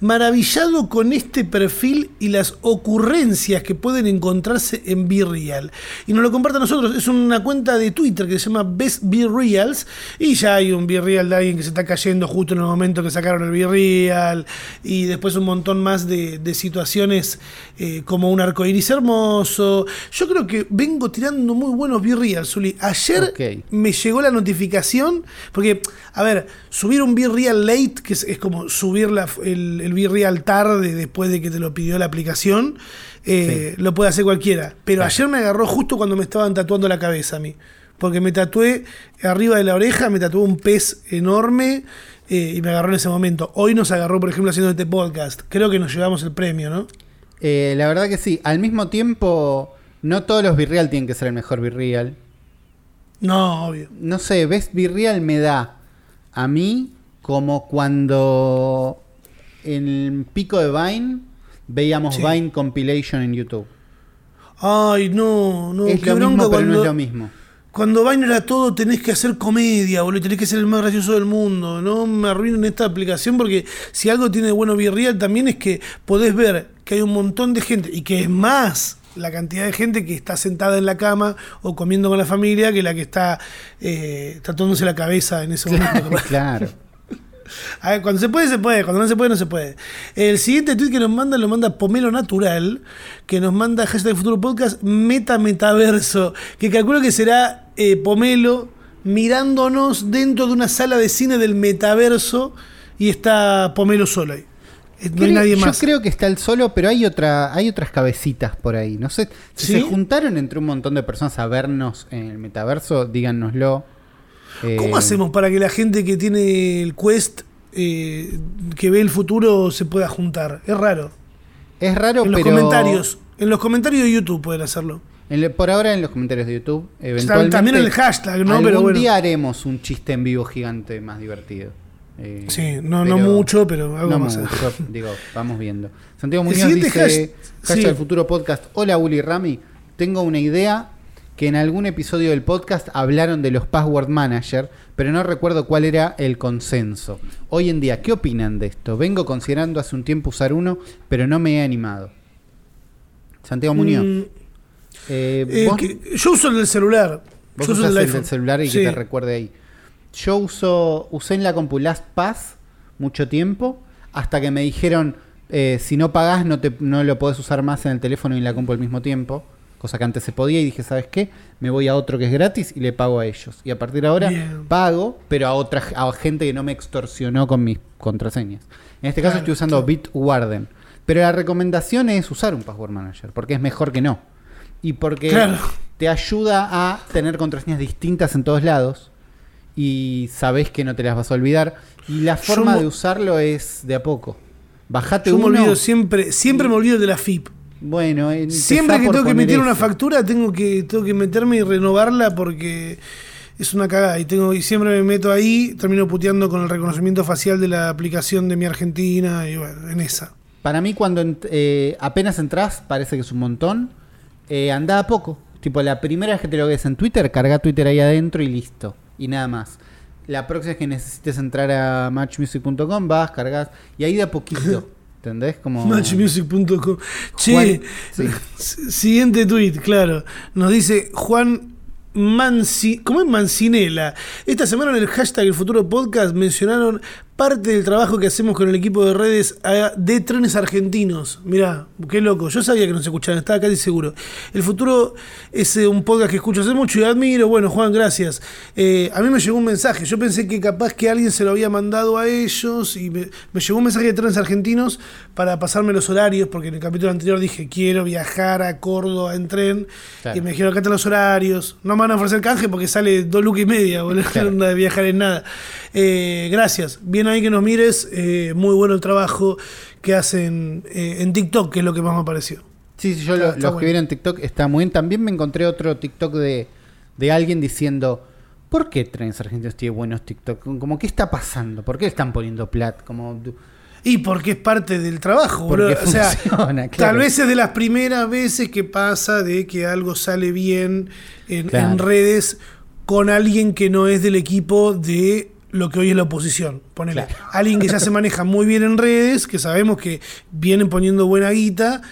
Maravillado con este perfil y las ocurrencias que pueden encontrarse en Be Real. Y nos lo comparte a nosotros. Es una cuenta de Twitter que se llama Best Be Reals. Y ya hay un Be Real de alguien que se está cayendo justo en el momento que sacaron el Be Real. Y después un montón más de, de situaciones eh, como un arco iris hermoso. Yo creo que vengo tirando muy buenos Be Real, Zuli. Ayer me llegó la notificación, porque, a ver, subir un Be Real late, que es, es como subir la- el, el Be Real tarde después de que te lo pidió la aplicación, eh, lo puede hacer cualquiera. Pero Claro. ayer me agarró justo cuando me estaban tatuando la cabeza a mí. Porque me tatué arriba de la oreja, me tatué un pez enorme eh, y me agarró en ese momento. Hoy nos agarró, por ejemplo, haciendo este podcast. Creo que nos llevamos el premio, ¿no? Eh, la verdad que sí. Al mismo tiempo, no todos los Virreal tienen que ser el mejor Virreal. No, obvio. No sé, Best Virreal me da a mí como cuando en el pico de Vine veíamos Sí. Vine Compilation en YouTube. Ay, no, no. es qué lo bronca mismo, pero no es lo mismo. Cuando Vine era todo, tenés que hacer comedia, boludo. Tenés que ser el más gracioso del mundo. No me arruinen esta aplicación porque si algo tiene de bueno Virreal también es que podés ver que hay un montón de gente y que es más la cantidad de gente que está sentada en la cama o comiendo con la familia que la que está eh, tatuándose la cabeza en ese momento. [LAUGHS] claro. A ver, cuando se puede, se puede. Cuando no se puede, no se puede. El siguiente tweet que nos manda lo manda Pomelo Natural, que nos manda hashtag Futuro Podcast Meta Metaverso, que calculo que será eh, Pomelo mirándonos dentro de una sala de cine del metaverso y está Pomelo solo ahí. Eh, No hay nadie yo más. creo que está el solo, pero hay otra, hay otras cabecitas por ahí. No sé, si ¿Sí? se juntaron entre un montón de personas a vernos en el metaverso, díganoslo. Eh, ¿Cómo hacemos para que la gente que tiene el Quest, eh, que ve el futuro, se pueda juntar? Es raro. Es raro, En los pero comentarios. En los comentarios de YouTube pueden hacerlo. en por ahora en los comentarios de YouTube, eventualmente. También en el hashtag, ¿no? Algún Pero bueno. día haremos un chiste en vivo gigante más divertido. Eh, Sí, no, no mucho, pero algo no más. mucho, [LAUGHS] digo, vamos viendo. [LAUGHS] Santiago Muñoz dice, hash- hashtag sí. del futuro podcast, hola Uli Rami, tengo una idea que en algún episodio del podcast hablaron de los password manager, pero no recuerdo cuál era el consenso. Hoy en día, ¿qué opinan de esto? Vengo considerando hace un tiempo usar uno, pero no me he animado. Santiago Muñoz, Mm, eh, eh, que- yo uso el del celular. Vos yo uso usás el del celular y Sí. que te recuerde ahí. Yo uso, usé en la compu LastPass mucho tiempo, hasta que me dijeron, eh, si no pagás no, te, no lo podés usar más en el teléfono y en la compu al mismo tiempo. Cosa que antes se podía y dije, ¿sabes qué? Me voy a otro que es gratis y le pago a ellos. Y a partir de ahora Bien. pago, pero a otra a gente que no me extorsionó con mis contraseñas. En este caso Claro, estoy usando claro. Bitwarden. Pero la recomendación es usar un password manager, porque es mejor que no. Y porque Claro. te ayuda a tener contraseñas distintas en todos lados y sabes que no te las vas a olvidar. Y la forma de usarlo es de a poco. Bajate Yo me uno. olvido siempre, siempre me olvido de la FIP. Bueno, empezá Siempre que tengo que emitir una factura, tengo que, tengo que meterme y renovarla porque es una cagada. Y tengo, y siempre me meto ahí, termino puteando con el reconocimiento facial de la aplicación de mi Argentina, y bueno, en esa. Para mí, cuando eh, apenas entras, parece que es un montón. Eh, anda a poco. Tipo, la primera vez que te lo ves en Twitter, carga Twitter ahí adentro y listo. Y nada más. La próxima vez que necesites entrar a matchmusic.com, vas, cargas. Y ahí de a poquito. [LAUGHS] ¿Entendés? Como. Matchmusic.com. Che, sí. siguiente tweet, claro. Nos dice Juan Manci, ¿cómo es Mancinela? Esta semana en el hashtag El Futuro Podcast mencionaron parte del trabajo que hacemos con el equipo de redes de trenes argentinos. Mirá, qué loco. Yo sabía que nos escuchaban, estaba casi seguro. El Futuro es eh, un podcast que escucho hace mucho y admiro. Bueno, Juan, gracias. Eh, a mí me llegó un mensaje. Yo pensé que capaz que alguien se lo había mandado a ellos y me, me llegó un mensaje de trenes argentinos para pasarme los horarios, porque en el capítulo anterior dije quiero viajar a Córdoba en tren Claro. y me dijeron acá están los horarios. No me van a ofrecer canje porque sale dos lucas y media, boludo. Claro. No [LAUGHS] de viajar en nada. Eh, gracias. Bien ahí que nos mires. eh, muy bueno el trabajo que hacen eh, en TikTok, que es lo que más me pareció. Sí, sí, yo Está- lo, está los bueno. que vieron TikTok está muy bien. También me encontré otro TikTok de, de alguien diciendo ¿Por qué Trenes Argentinos tiene buenos TikTok? Como, ¿qué está pasando? ¿Por qué están poniendo plat? Como, Y porque es parte del trabajo. O sea, funciona, [LAUGHS] claro. tal vez es de las primeras veces que pasa de que algo sale bien en, Claro. en redes con alguien que no es del equipo de lo que hoy es la oposición. Ponele. Claro. Alguien que ya se maneja muy bien en redes, que sabemos que vienen poniendo buena guita,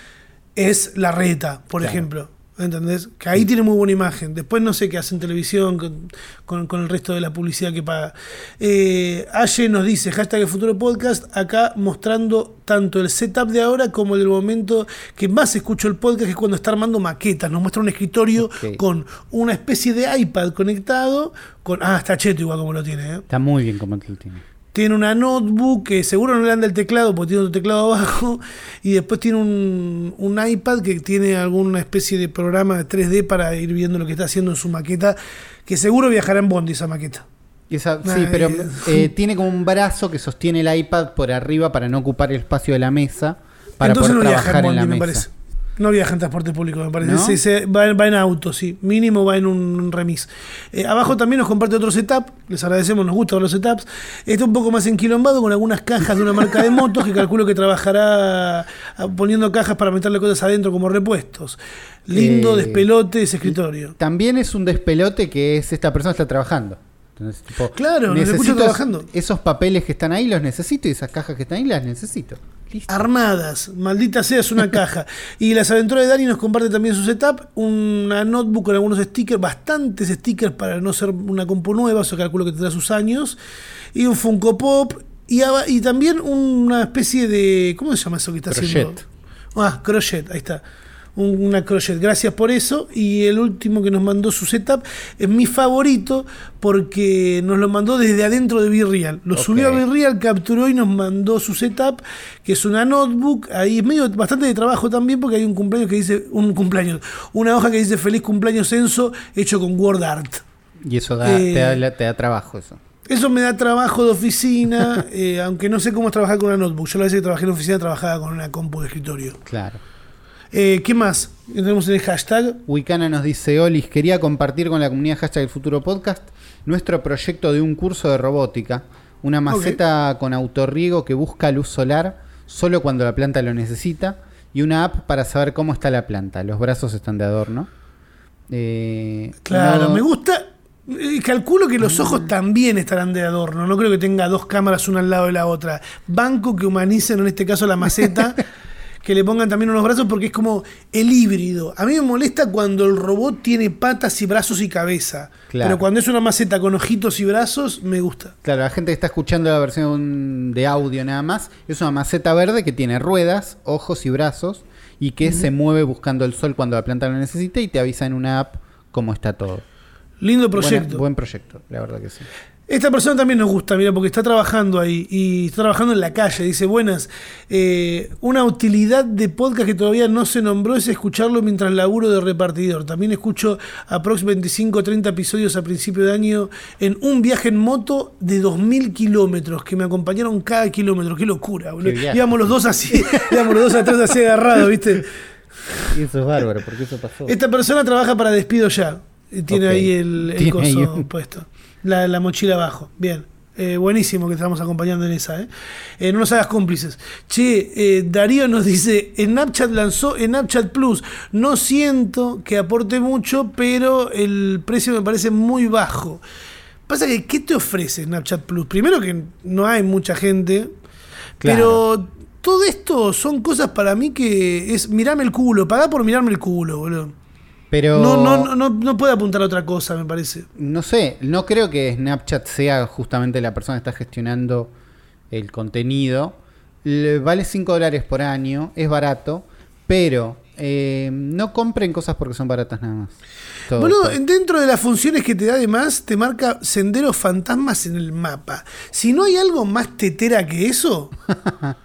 es la reta, por Claro. ejemplo. ¿Entendés? Que ahí tiene muy buena imagen. Después no sé qué hace en televisión con, con- con el resto de la publicidad que paga. Eh, Aye nos dice, hashtag el futuro podcast, acá mostrando tanto el setup de ahora como el del momento que más escucho el podcast, que es cuando está armando maquetas. Nos muestra un escritorio con una especie de iPad conectado, con... Ah, está cheto igual como lo tiene, ¿eh? Está muy bien como lo tiene. Tiene una notebook que seguro no le anda el teclado porque tiene otro teclado [LAUGHS] abajo. Y después tiene un, un iPad que tiene alguna especie de programa de 3D para ir viendo lo que está haciendo en su maqueta. Que seguro viajará en Bondi esa maqueta. Esa- sí, pero eh. [LAUGHS] tiene como un brazo que sostiene el iPad por arriba para no ocupar el espacio de la mesa. Para Entonces poder no viaja en trabajar en Bondi, la me mesa. parece. No viaja en transporte público, me parece. ¿No? Se- va, va en auto, sí. Mínimo va en un remis. Eh, abajo también nos comparte otro setup. Les agradecemos, nos gustan los setups. Está un poco más enquilombado con algunas cajas de una marca de motos que calculo que trabajará ah, poniendo cajas para meterle cosas adentro como repuestos. Lindo Eh, despelote ese escritorio. También es un despelote que es esta persona está trabajando. Entonces, tipo, Claro, necesito trabajando. Esos papeles que están ahí los necesito y esas cajas que están ahí las necesito. Armadas, maldita sea, es una caja. Y las aventuras de Dani nos comparte también su setup, una notebook con algunos stickers, bastantes stickers para no ser una compu nueva, eso calculo que tendrá sus años, y un Funko Pop, y, y también una especie de. ¿Cómo se llama eso que está haciendo? Ah, crochet, ahí está. Un- Una crochet, gracias por eso. Y el último que nos mandó su setup es mi favorito porque nos lo mandó desde adentro de Virreal. Lo subió a Virreal, capturó y nos mandó su setup, que es una notebook. Ahí es medio bastante de trabajo también porque hay un cumpleaños que dice, un cumpleaños, una hoja que dice feliz cumpleaños Enzo, hecho con Word Art. Y eso da, Eh, te, da, te da trabajo eso. Eso me da trabajo de oficina, [LAUGHS] eh, aunque no sé cómo es trabajar con una notebook. Yo la vez que trabajé en oficina trabajaba con una compu de escritorio. Claro. Eh, ¿Qué más? Tenemos en el hashtag. Wicana nos dice, Olis, quería compartir con la comunidad hashtag el futuro podcast nuestro proyecto de un curso de robótica, una maceta con autorriego que busca luz solar solo cuando la planta lo necesita y una app para saber cómo está la planta. Los brazos están de adorno. Eh, Claro, no- me gusta. eh, calculo que los ojos también estarán de adorno. No creo que tenga dos cámaras una al lado de la otra. Banco que humanicen, en este caso la maceta, [LAUGHS] que le pongan también unos brazos porque es como el híbrido. A mí me molesta cuando el robot tiene patas y brazos y cabeza. Claro. Pero cuando es una maceta con ojitos y brazos, me gusta. Claro, la gente que está escuchando la versión de audio nada más, es una maceta verde que tiene ruedas, ojos y brazos y que se mueve buscando el sol cuando la planta lo necesita y te avisa en una app cómo está todo. Lindo Buena- proyecto. buen proyecto, la verdad que sí. Esta persona también nos gusta, mira, porque está trabajando ahí y está trabajando en la calle. Dice, buenas, eh, una utilidad de podcast que todavía no se nombró es escucharlo mientras laburo de repartidor. También escucho aprox 25 o 30 episodios a principio de año en un viaje en moto de 2.000 kilómetros, que me acompañaron cada kilómetro. Qué locura, boludo. Íbamos los dos así, [LAUGHS] íbamos los dos atrás así agarrados, ¿viste? Y eso es bárbaro, porque eso pasó. Esta persona trabaja para Despido Ya. Y tiene ahí el, coso ahí puesto. La, la mochila abajo. Bien. Eh, buenísimo que estamos acompañando en esa. ¿eh? Eh, no nos hagas cómplices. Che, eh, Darío nos dice: Snapchat lanzó Snapchat Plus. No siento que aporte mucho, pero el precio me parece muy bajo. Pasa que, ¿qué te ofrece Snapchat Plus? Primero que no hay mucha gente. Claro. Pero todo esto son cosas para mí que es mirarme el culo, pagar por mirarme el culo, boludo. Pero No, no, no, no, puede apuntar a otra cosa, me parece. no sé, no creo que Snapchat sea justamente la persona que está gestionando el contenido. Le- vale 5 dólares por año, es barato, pero eh, no compren cosas porque son baratas nada más. Todo- todo. dentro de las funciones que te da además, te marca senderos fantasmas en el mapa. Si no hay algo más tetera que eso, [LAUGHS]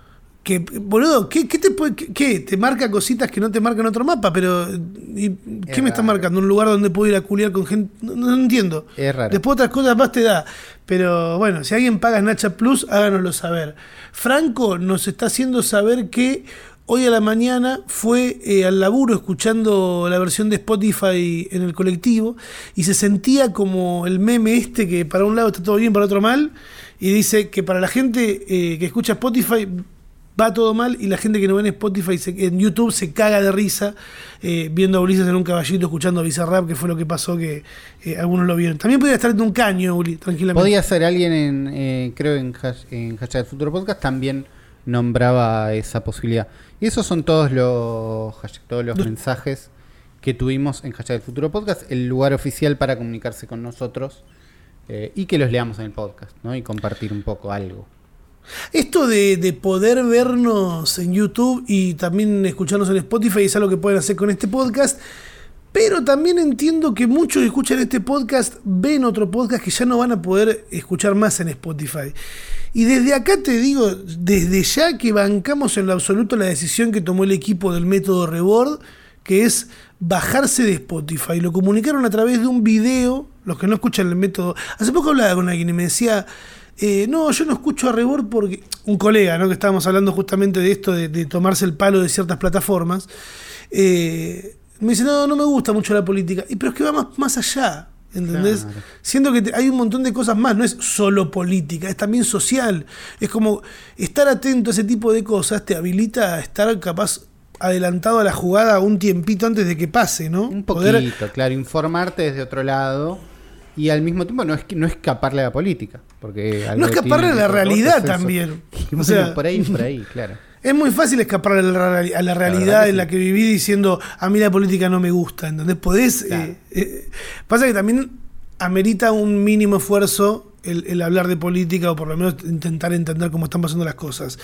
que, boludo, ¿qué, qué te puede, qué, qué? Te marca cositas que no te marcan otro mapa, pero ¿y ¿qué Es me está marcando? ¿Un lugar donde puedo ir a culiar con gente? No, no entiendo. Es raro. Después otras cosas más te da. Pero bueno, si alguien paga Snapchat Plus, háganoslo saber. Franco nos está haciendo saber que hoy a la mañana fue eh, al laburo escuchando la versión de Spotify en el colectivo y se sentía como el meme este que para un lado está todo bien, para otro mal, y dice que para la gente eh, que escucha Spotify va todo mal y la gente que no ve en Spotify, se- en YouTube, se caga de risa eh, viendo a Ulises en un caballito escuchando a Bizarrap, que fue lo que pasó que eh, algunos lo vieron. También podía estar en un caño, Uli, tranquilamente. Podía ser alguien en, eh, creo en, hash- en Hashtag Futuro Podcast también nombraba esa posibilidad. Y esos son todos los, todos los Los- mensajes que tuvimos en Hashtag Futuro Podcast, el lugar oficial para comunicarse con nosotros eh, y que los leamos en el podcast, ¿no? Y compartir un poco algo. Esto de, de poder vernos en YouTube y también escucharnos en Spotify es algo que pueden hacer con este podcast. Pero también entiendo que muchos que escuchan este podcast ven otro podcast que ya no van a poder escuchar más en Spotify. Y desde acá te digo, desde ya que bancamos en lo absoluto la decisión que tomó el equipo del método Reward, que es bajarse de Spotify. Lo comunicaron a través de un video, los que no escuchan el método. Hace poco hablaba con alguien y me decía, eh, no, yo no escucho a Rebord porque. Un colega, ¿no? Que estábamos hablando justamente de esto, de, de tomarse el palo de ciertas plataformas. eh, me dice, no, no me gusta mucho la política. Y pero es que va más, más allá. ¿Entendés? Claro. Siento que te- hay un montón de cosas más, no es solo política, es también social. Es como estar atento a ese tipo de cosas te habilita a estar capaz adelantado a la jugada un tiempito antes de que pase, ¿no? Un Poder- poquito, claro, informarte desde otro lado y al mismo tiempo no es no escaparle a la política, porque no escaparle a la realidad también. O sea, por ahí, por ahí, claro. [LAUGHS] Es muy fácil escapar a la, reali- a la realidad en la que viví diciendo, a mí la política no me gusta, ¿entendés? Podés... Claro. eh, eh, pasa que también amerita un mínimo esfuerzo el, el hablar de política o por lo menos intentar entender cómo están pasando las cosas.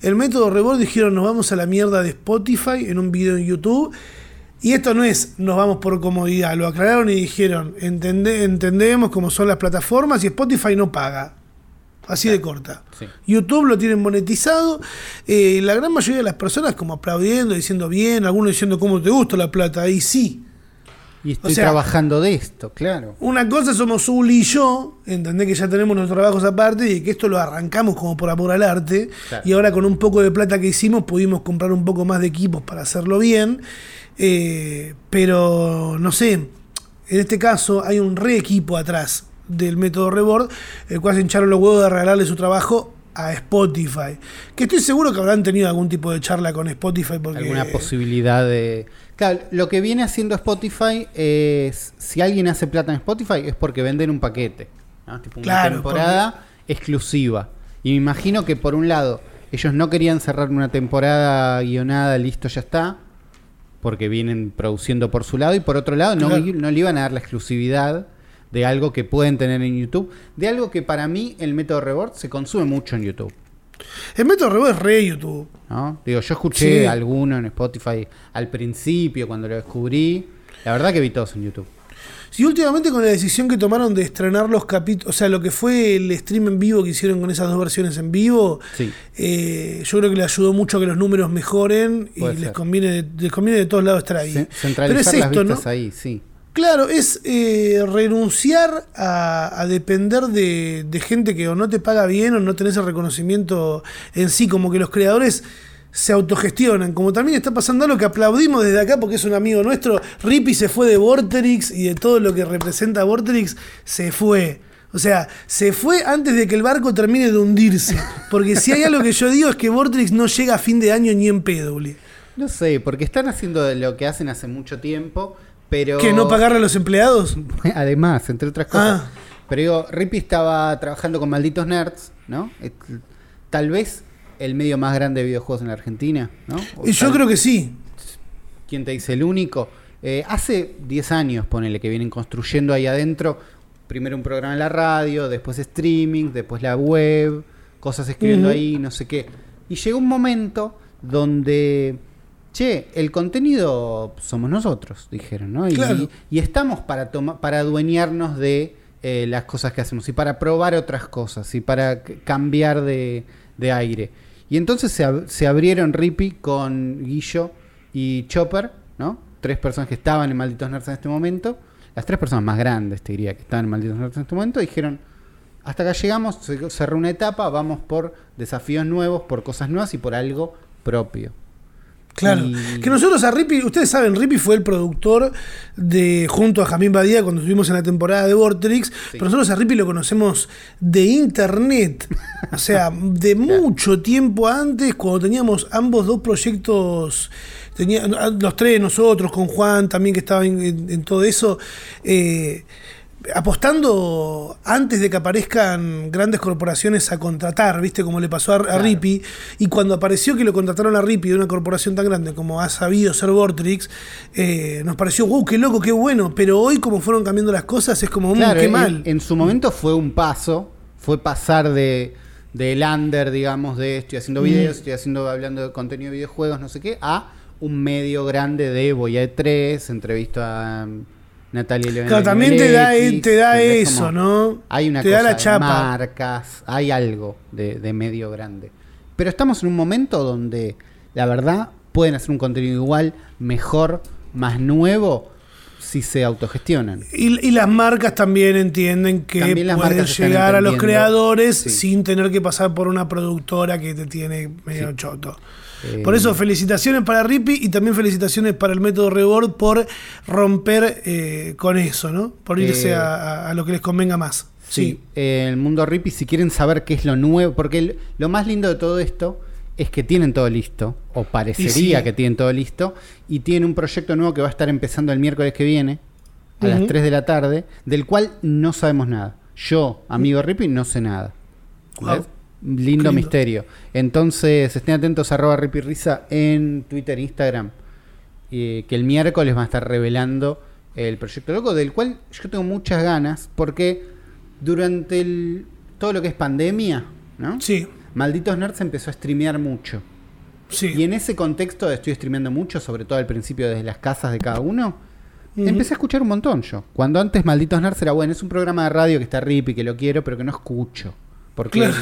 El método Rebord dijeron, nos vamos a la mierda de Spotify en un video en YouTube. Y esto no es, nos vamos por comodidad, lo aclararon y dijeron, "Entende- entendemos cómo son las plataformas y Spotify no paga. Así de corta. Sí. YouTube lo tienen monetizado. eh, la gran mayoría de las personas como aplaudiendo, diciendo bien, algunos diciendo cómo te gusta la plata. Y sí. Y estoy sea- trabajando de esto, claro. Una cosa somos Uli y yo, entendés que ya tenemos nuestros trabajos aparte y que esto lo arrancamos como por amor al arte. Claro. Y ahora con un poco de plata que hicimos pudimos comprar un poco más de equipos para hacerlo bien. Eh, pero no sé, en este caso hay un re equipo atrás del método Rebord, el cual se hincharon los huevos de regalarle su trabajo a Spotify. Que estoy seguro que habrán tenido algún tipo de charla con Spotify porque... Alguna posibilidad de... Claro, lo que viene haciendo Spotify es, si alguien hace plata en Spotify es porque venden un paquete, ¿no? tipo una Claro, temporada exclusiva. Y me imagino que por un lado, ellos no querían cerrar una temporada guionada, listo, ya está, porque vienen produciendo por su lado, y por otro lado, no, Claro. no le iban a dar la exclusividad de algo que pueden tener en YouTube, de algo que para mí el método Reward se consume mucho en YouTube. El método Rebord es re YouTube. ¿no? Digo, yo escuché Sí. alguno en Spotify al principio cuando lo descubrí. La verdad que vi todos en YouTube. Sí, últimamente con la decisión que tomaron de estrenar los capítulos, o sea, lo que fue el stream en vivo que hicieron con esas dos versiones en vivo, Sí. eh, yo creo que le ayudó mucho a que los números mejoren y les conviene, de, les conviene de todos lados estar ahí. Ce- Pero Centralizar es las esto, ¿no? ahí, sí. Claro, es eh, renunciar a, a depender de, de gente que o no te paga bien o no tenés el reconocimiento en sí, como que los creadores se autogestionan, como también está pasando algo que aplaudimos desde acá porque es un amigo nuestro, Rippy se fue de Vorterix y de todo lo que representa Vorterix, se fue. O sea, se fue antes de que el barco termine de hundirse. Porque si hay algo que yo digo es que Vorterix no llega a fin de año ni en Uli. No sé, porque están haciendo lo que hacen hace mucho tiempo, pero... ¿Que no pagarle a los empleados? [LAUGHS] Además, entre otras cosas. Ah. Pero digo, Rippy estaba trabajando con Malditos Nerds, ¿no? Tal vez el medio más grande de videojuegos en la Argentina, ¿no? O yo tal- creo que sí. ¿Quién te dice el único? Eh, hace 10 años, ponele, que vienen construyendo ahí adentro. Primero un programa en la radio, después streaming, después la web, cosas escribiendo ahí, no sé qué. Y llegó un momento donde, che, el contenido somos nosotros, dijeron, ¿no? Y, Claro. y estamos para, toma- para adueñarnos de eh, las cosas que hacemos y para probar otras cosas y para cambiar de, de aire. Y entonces se, ab- se abrieron Rippy con Guillo y Chopper, ¿no? Tres personas que estaban en Malditos Nerds en este momento. Las tres personas más grandes, te diría, que estaban en Malditos Nerds en este momento, dijeron, hasta acá llegamos, cerró una etapa, vamos por desafíos nuevos, por cosas nuevas y por algo propio. Claro. Y- Que nosotros a Rippy, ustedes saben, Rippy fue el productor de junto a Jamín Badía cuando estuvimos en la temporada de Vorterix, pero nosotros a Rippy lo conocemos de internet. O sea, [LAUGHS] de mucho tiempo antes, cuando teníamos ambos dos proyectos, tenía, los tres, nosotros, con Juan también que estaba en, en- en todo eso. eh, apostando antes de que aparezcan grandes corporaciones a contratar, ¿viste? Como le pasó a, a Claro. Rippy. Y cuando apareció que lo contrataron a Rippy de una corporación tan grande como ha sabido ser Vortrix, eh, nos pareció, wow, qué loco, qué bueno. Pero hoy, como fueron cambiando las cosas, es como, "Mm, Claro, qué en, mal. en su momento fue un paso, fue pasar de del under, digamos, de estoy haciendo videos, estoy haciendo hablando de contenido de videojuegos, no sé qué, a un medio grande de voy a E3, entrevisto a Natalia Leonel. Claro, también te da, te da eso, ¿no? Hay una te cosa da la de chapa. marcas, hay algo de, de medio grande. Pero estamos en un momento donde, la verdad, pueden hacer un contenido igual, mejor, más nuevo, si se autogestionan. Y, y las marcas también entienden que También las pueden llegar a los creadores Sí. sin tener que pasar por una productora que te tiene medio Sí. choto. Eh, Por eso, felicitaciones para Rippy y también felicitaciones para el método Reward por romper eh, con eso, ¿no? Por irse Eh, a, lo que les convenga más. Sí, Sí. eh, el mundo Rippy, si quieren saber qué es lo nuevo, porque el- lo más lindo de todo esto es que tienen todo listo, o parecería sí. que tienen todo listo, y tienen un proyecto nuevo que va a estar empezando el miércoles que viene, a las Ujú. 3 de la tarde, del cual no sabemos nada. Yo, amigo Rippy, no sé nada. Wow. Lindo, lindo. misterio. Entonces, estén atentos arroba Rippy Risa en Twitter e Instagram. eh, que el miércoles va a estar revelando el proyecto loco, del cual yo tengo muchas ganas, porque durante el, todo lo que es pandemia, ¿no? Sí, Malditos Nerds empezó a streamear mucho. sí. Y en ese contexto estoy streameando mucho, sobre todo al principio desde las casas de cada uno, empecé a escuchar un montón yo. Cuando antes Malditos Nerds era bueno, es un programa de radio que está rip y que lo quiero, pero que no escucho. Porque, Claro.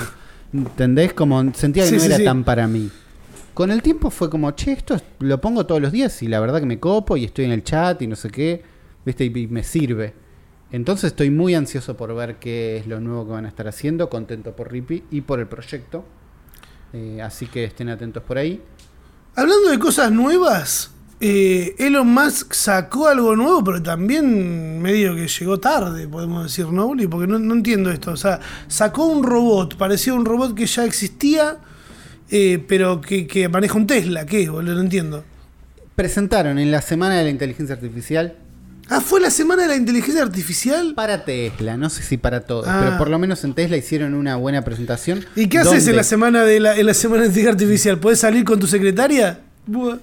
¿Entendés? Como sentía que Sí, no sí, era sí. tan para mí. Con el tiempo fue como, che, esto es- lo pongo todos los días y la verdad que me copo y estoy en el chat y no sé qué, ¿viste? Y, y me sirve. Entonces estoy muy ansioso por ver qué es lo nuevo que van a estar haciendo, contento por Rippy y por el proyecto. Eh, así que estén atentos por ahí. Hablando de cosas nuevas, eh, Elon Musk sacó algo nuevo, pero también medio que llegó tarde, podemos decir, ¿no, Uli? Porque no, no entiendo esto. O sea, sacó un robot, parecía un robot que ya existía, eh, pero que, que maneja un Tesla. ¿Qué? Boludo? No entiendo. Presentaron en la Semana de la Inteligencia Artificial Ah, fue la semana de la inteligencia artificial. para Tesla, no sé si para todos, Ah. pero por lo menos en Tesla hicieron una buena presentación. ¿Y qué haces en la semana de la, en la semana de inteligencia artificial? ¿Puedes salir con tu secretaria? Buah.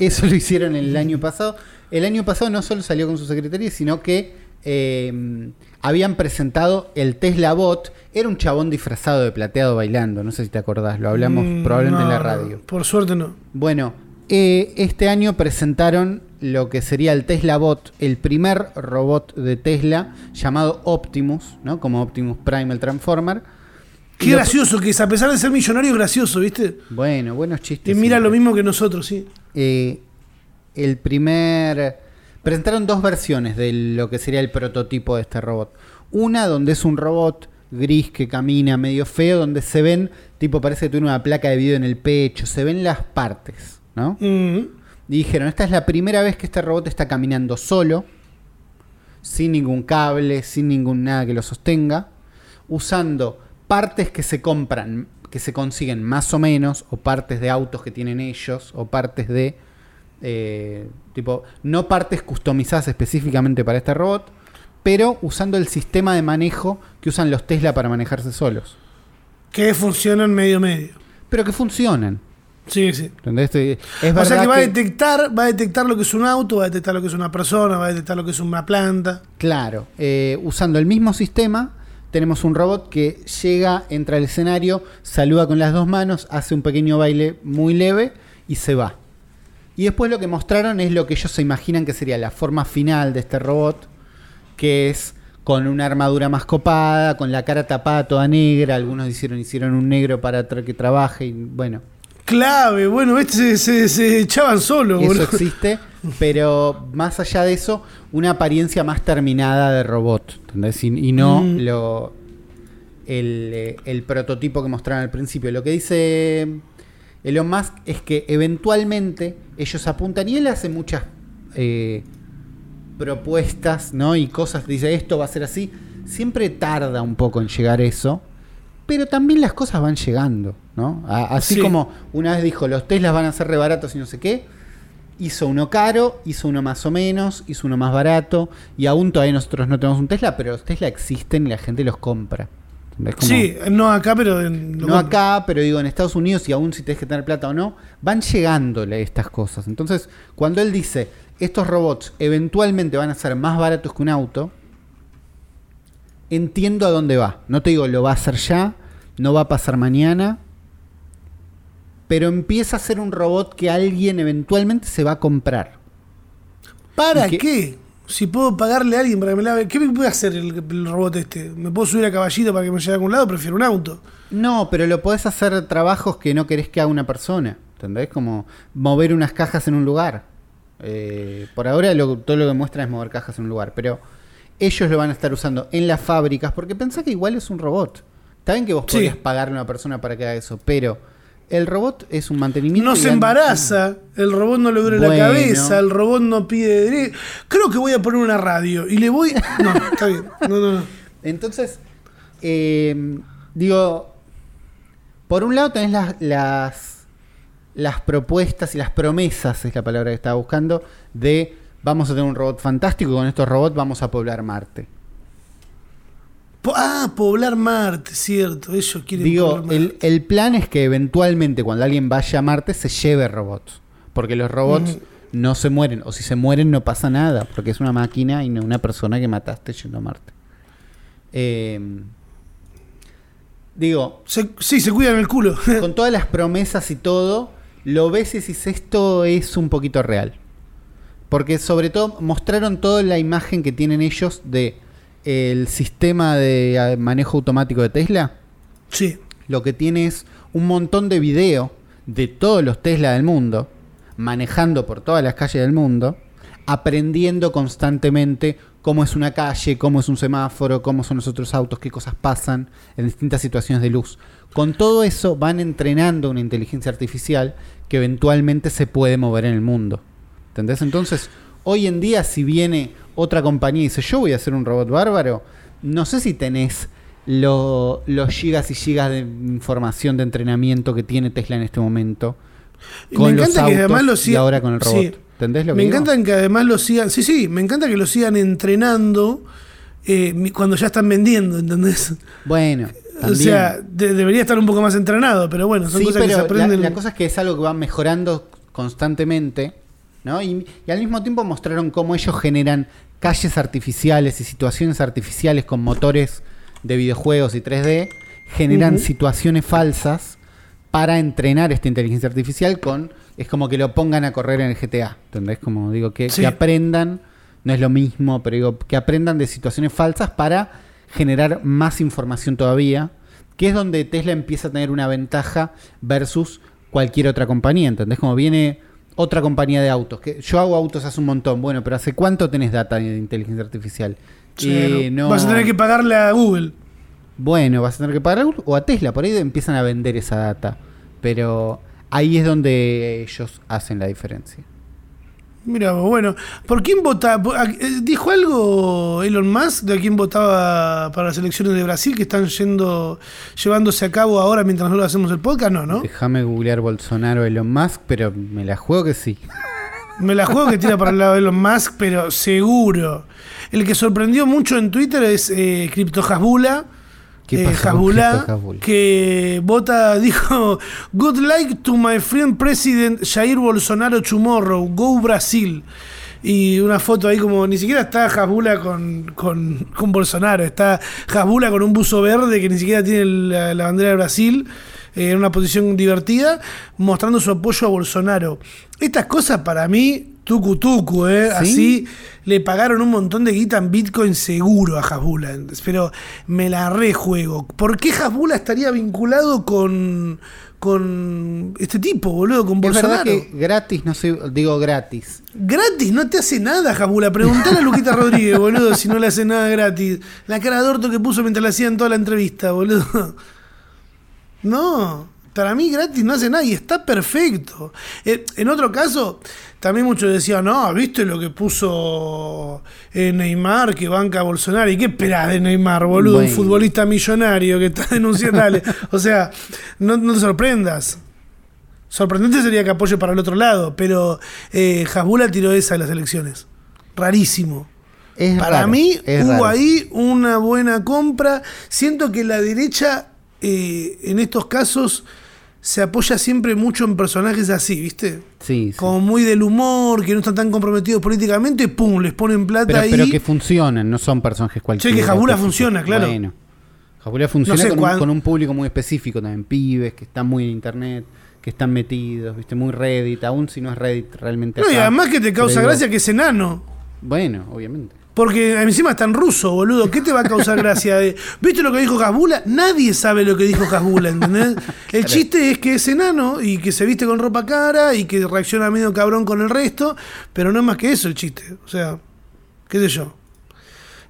Eso lo hicieron el año pasado. El año pasado no solo salió con su secretaria, sino que eh, habían presentado el Tesla Bot. Era un chabón disfrazado de plateado bailando, no sé si te acordás, lo hablamos Mm, probablemente en la radio. Por suerte no. Bueno, eh, este año presentaron lo que sería el Tesla Bot, el primer robot de Tesla llamado Optimus, ¿no? Como Optimus Prime, el Transformer. Qué lo- gracioso que es, a pesar de ser millonario, gracioso, ¿viste? Bueno, buenos chistes. Y mira siempre. lo mismo que nosotros, sí. Eh, el primer. Presentaron dos versiones de lo que sería el prototipo de este robot. Una donde es un robot gris que camina medio feo, donde se ven, tipo parece que tiene una placa de video en el pecho, se ven las partes, ¿no? Mm. Y dijeron, esta es la primera vez que este robot está caminando solo, sin ningún cable, sin ningún nada que lo sostenga, usando partes que se compran, que se consiguen más o menos, o partes de autos que tienen ellos, o partes de, eh, tipo, no partes customizadas específicamente para este robot, pero usando el sistema de manejo que usan los Tesla para manejarse solos. Que funcionan medio medio. Pero que funcionan. Sí, sí. ¿entendés? Es o sea que va a que- detectar, va a detectar lo que es un auto, va a detectar lo que es una persona, va a detectar lo que es una planta. Claro, eh, usando el mismo sistema, tenemos un robot que llega, entra al escenario, saluda con las dos manos, hace un pequeño baile muy leve y se va. Y después lo que mostraron es lo que ellos se imaginan que sería la forma final de este robot, que es con una armadura más copada, con la cara tapada toda negra, algunos hicieron, hicieron un negro para que trabaje y bueno, Clave, bueno, este se, se- se echaban solo, eso boludo. existe, pero más allá de eso, una apariencia más terminada de robot, ¿entendés? Y, y no Mm. lo el, eh, el prototipo que mostraron al principio. Lo que dice Elon Musk es que eventualmente ellos apuntan y él hace muchas eh, propuestas, ¿no? Y cosas, dice esto va a ser así. Siempre tarda un poco en llegar eso, pero también las cosas van llegando, ¿no? A- así Sí. como una vez dijo, los Teslas van a ser re baratos y no sé qué. Hizo uno caro, hizo uno más o menos, hizo uno más barato, y aún todavía nosotros no tenemos un Tesla, pero los Tesla existen y la gente los compra. Sí, no acá, pero en. no acá, pero digo en Estados Unidos y aún si tenés que tener plata o no, van llegándole estas cosas. Entonces, cuando él dice, estos robots eventualmente van a ser más baratos que un auto, entiendo a dónde va. No te digo, lo va a hacer ya, no va a pasar mañana, pero empieza a ser un robot que alguien eventualmente se va a comprar. ¿Para ¿Y qué- qué? Si puedo pagarle a alguien para que me lave. ¿Qué me puede hacer el, el robot este? ¿Me puedo subir a caballito para que me lleve a algún lado? Prefiero un auto. No, pero lo podés hacer trabajos que no querés que haga una persona. ¿Entendés? Como mover unas cajas en un lugar. Eh, por ahora lo- todo lo que muestra es mover cajas en un lugar. Pero ellos lo van a estar usando en las fábricas porque pensá que igual es un robot. Está bien que vos Sí. podrías pagarle a una persona para que haga eso, pero el robot es un mantenimiento. No se embaraza, el robot no le duele la cabeza, el robot no pide. dere- Creo que voy a poner una radio y le voy. No, está bien. No, no, no. Entonces, eh, digo, por un lado tenés las, las, las propuestas y las promesas, es la palabra que estaba buscando, de vamos a tener un robot fantástico y con estos robots vamos a poblar Marte. Po- ah, poblar Marte, cierto. Ellos quieren Digo, poblar Marte. el, el plan es que eventualmente cuando alguien vaya a Marte se lleve robots. Porque los robots no se mueren. O si se mueren no pasa nada. Porque es una máquina y no una persona que mataste yendo a Marte. Eh, digo, Se- sí, se cuidan el culo. con todas las promesas y todo, lo ves y dices, esto es un poquito real. Porque sobre todo mostraron toda la imagen que tienen ellos de el sistema de eh, manejo automático de Tesla. sí. Lo que tiene es un montón de video de todos los Tesla del mundo, manejando por todas las calles del mundo, aprendiendo constantemente cómo es una calle, cómo es un semáforo, cómo son los otros autos, qué cosas pasan en distintas situaciones de luz. Con todo eso van entrenando una inteligencia artificial que eventualmente se puede mover en el mundo. ¿Entendés? Entonces, hoy en día, si viene otra compañía y dice, yo voy a hacer un robot bárbaro, no sé si tenés lo- los gigas y gigas de información de entrenamiento que tiene Tesla en este momento. Y Con me los encanta que además autos lo y sigan. ahora con el robot. Sí. ¿Entendés lo que Me digo? encantan que además lo sigan. Sí, sí, me encanta que lo sigan entrenando eh, cuando ya están vendiendo, ¿entendés? Bueno, O también. sea, de- debería estar un poco más entrenado, pero bueno, son sí, cosas que se la, aprenden. la cosa es que es algo que va mejorando constantemente, ¿no? Y, y al mismo tiempo mostraron cómo ellos generan calles artificiales y situaciones artificiales con motores de videojuegos y 3D, generan situaciones falsas para entrenar esta inteligencia artificial con es como que lo pongan a correr en el GTA, ¿entendés? Como digo que, Sí. que aprendan, no es lo mismo, pero digo que aprendan de situaciones falsas para generar más información todavía, que es donde Tesla empieza a tener una ventaja versus cualquier otra compañía, ¿entendés? Como viene otra compañía de autos, que yo hago autos hace un montón, bueno, pero ¿hace cuánto tenés data de inteligencia artificial? Eh, no. Vas a tener que pagarle a Google. bueno, vas a tener que pagar algo, o a Tesla, por ahí empiezan a vender esa data. Pero ahí es donde ellos hacen la diferencia. Mira, bueno, ¿por quién vota? eh, ¿Dijo algo Elon Musk de a quién votaba para las elecciones de Brasil que están yendo, llevándose a cabo ahora mientras nosotros hacemos el podcast? No, ¿no? Déjame googlear Bolsonaro Elon Musk, pero me la juego que sí. Me la juego que tira para el lado de Elon Musk, pero seguro. El que sorprendió mucho en Twitter es eh, Crypto Hasbula. ¿Qué eh, pasó que vota, [LAUGHS] dijo, Good luck to my friend president Jair Bolsonaro tomorrow, go Brasil. Y una foto ahí como, ni siquiera está Hasbula con, con, con Bolsonaro, está Hasbula con un buzo verde que ni siquiera tiene la, la bandera de Brasil, eh, en una posición divertida, mostrando su apoyo a Bolsonaro. Estas cosas para mí, tucu tucu, ¿eh? ¿Sí? Así le pagaron un montón de guita en Bitcoin seguro a Hasbula. Pero me la rejuego. ¿Por qué Hasbula estaría vinculado con, con este tipo, boludo? Con Es verdad que gratis, no sé, digo gratis. Gratis, no te hace nada, Hasbula. Preguntale a Luquita [LAUGHS] Rodríguez, boludo, si no le hace nada gratis. La cara de orto que puso mientras le hacían toda la entrevista, boludo. [LAUGHS] No. Para mí gratis no hace nada y está perfecto. Eh, en otro caso, también muchos decían, no, ¿viste lo que puso eh, Neymar que banca a Bolsonaro? ¿Y qué esperás de Neymar, boludo? Un futbolista millonario que está [LAUGHS] denunciando. Dale. O sea, no, no te sorprendas. Sorprendente sería que apoye para el otro lado, pero eh, Hasbula tiró esa en las elecciones. Rarísimo. Es Para raro, mí es hubo raro. ahí una buena compra. Siento que la derecha eh, en estos casos se apoya siempre mucho en personajes así, ¿viste? Sí, sí. Como muy del humor, que no están tan comprometidos políticamente, pum, les ponen plata Pero, ahí. pero que funcionan, no son personajes cualquiera. que Jabula funciona, claro. Bueno, Jabula funciona sé con, un, cuán- con un público muy específico también, pibes que están muy en internet, que están metidos, viste, muy Reddit, aún si no es Reddit realmente. No, y además que te causa digo, gracia que es enano. Bueno, obviamente. Porque encima está en ruso, boludo. ¿Qué te va a causar gracia? de- [LAUGHS] ¿Viste lo que dijo Hasbula? Nadie sabe lo que dijo Hasbula, ¿entendés? El chiste es que es enano y que se viste con ropa cara y que reacciona medio cabrón con el resto, pero no es más que eso el chiste. O sea, qué sé yo.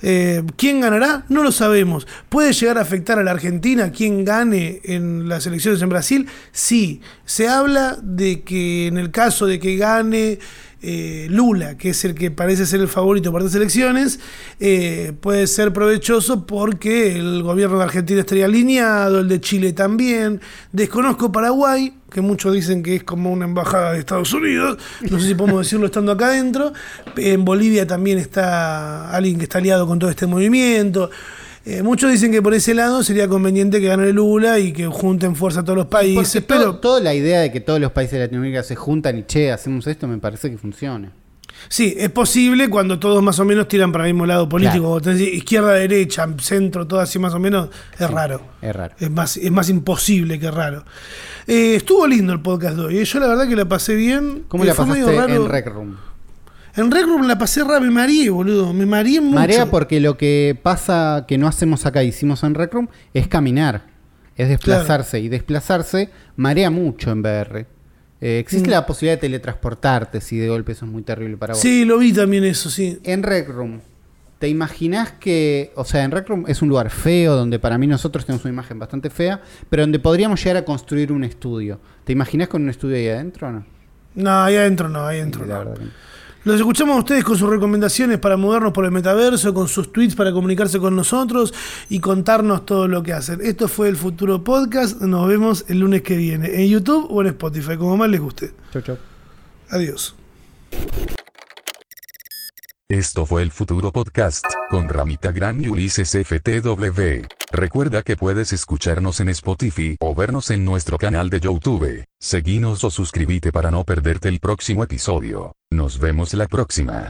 Eh, ¿Quién ganará? No lo sabemos. ¿Puede llegar a afectar a la Argentina quién gane en las elecciones en Brasil? Sí. Se habla de que en el caso de que gane eh, Lula, que es el que parece ser el favorito para estas elecciones, eh, puede ser provechoso porque el gobierno de Argentina estaría alineado, el de Chile también. Desconozco Paraguay, que muchos dicen que es como una embajada de Estados Unidos. No sé si podemos decirlo estando acá adentro. En Bolivia también está alguien que está aliado con todo este movimiento. Eh, muchos dicen que por ese lado sería conveniente que gane Lula y que junten fuerza a todos los países. Porque Pero to- toda la idea de que todos los países de Latinoamérica se juntan y che, hacemos esto, me parece que funciona. sí, es posible cuando todos más o menos tiran para el mismo lado político. Claro. Izquierda, derecha, centro, todo así más o menos. Es raro. Es raro. Es más, es más imposible que raro. Eh, estuvo lindo el podcast de hoy. eh. Yo la verdad que la pasé bien. ¿Cómo Eh, la pasaste en Rec Room? En Rec Room la pasé raro, me mareé, boludo. Me mareé mucho. Marea porque lo que pasa que no hacemos acá, hicimos en Rec Room, es caminar, es desplazarse. Y desplazarse marea mucho en VR. Eh, existe Mm. la posibilidad de teletransportarte si de golpe eso es muy terrible para vos. Sí, lo vi también eso, sí. En Rec Room, ¿te imaginas que, o sea, en Rec Room es un lugar feo, donde para mí nosotros tenemos una imagen bastante fea, pero donde podríamos llegar a construir un estudio? ¿Te imaginas con un estudio ahí adentro o no? No, ahí adentro no, ahí adentro no. Los escuchamos a ustedes con sus recomendaciones para movernos por el metaverso, con sus tweets para comunicarse con nosotros y contarnos todo lo que hacen. Esto fue el Futuro Podcast. Nos vemos el lunes que viene en YouTube o en Spotify, como más les guste. Chau, chau. Adiós. Esto fue el Futuro Podcast, con Ramita Gran y Ulises FTW. Recuerda que puedes escucharnos en Spotify o vernos en nuestro canal de YouTube. Seguinos o suscríbete para no perderte el próximo episodio. Nos vemos la próxima.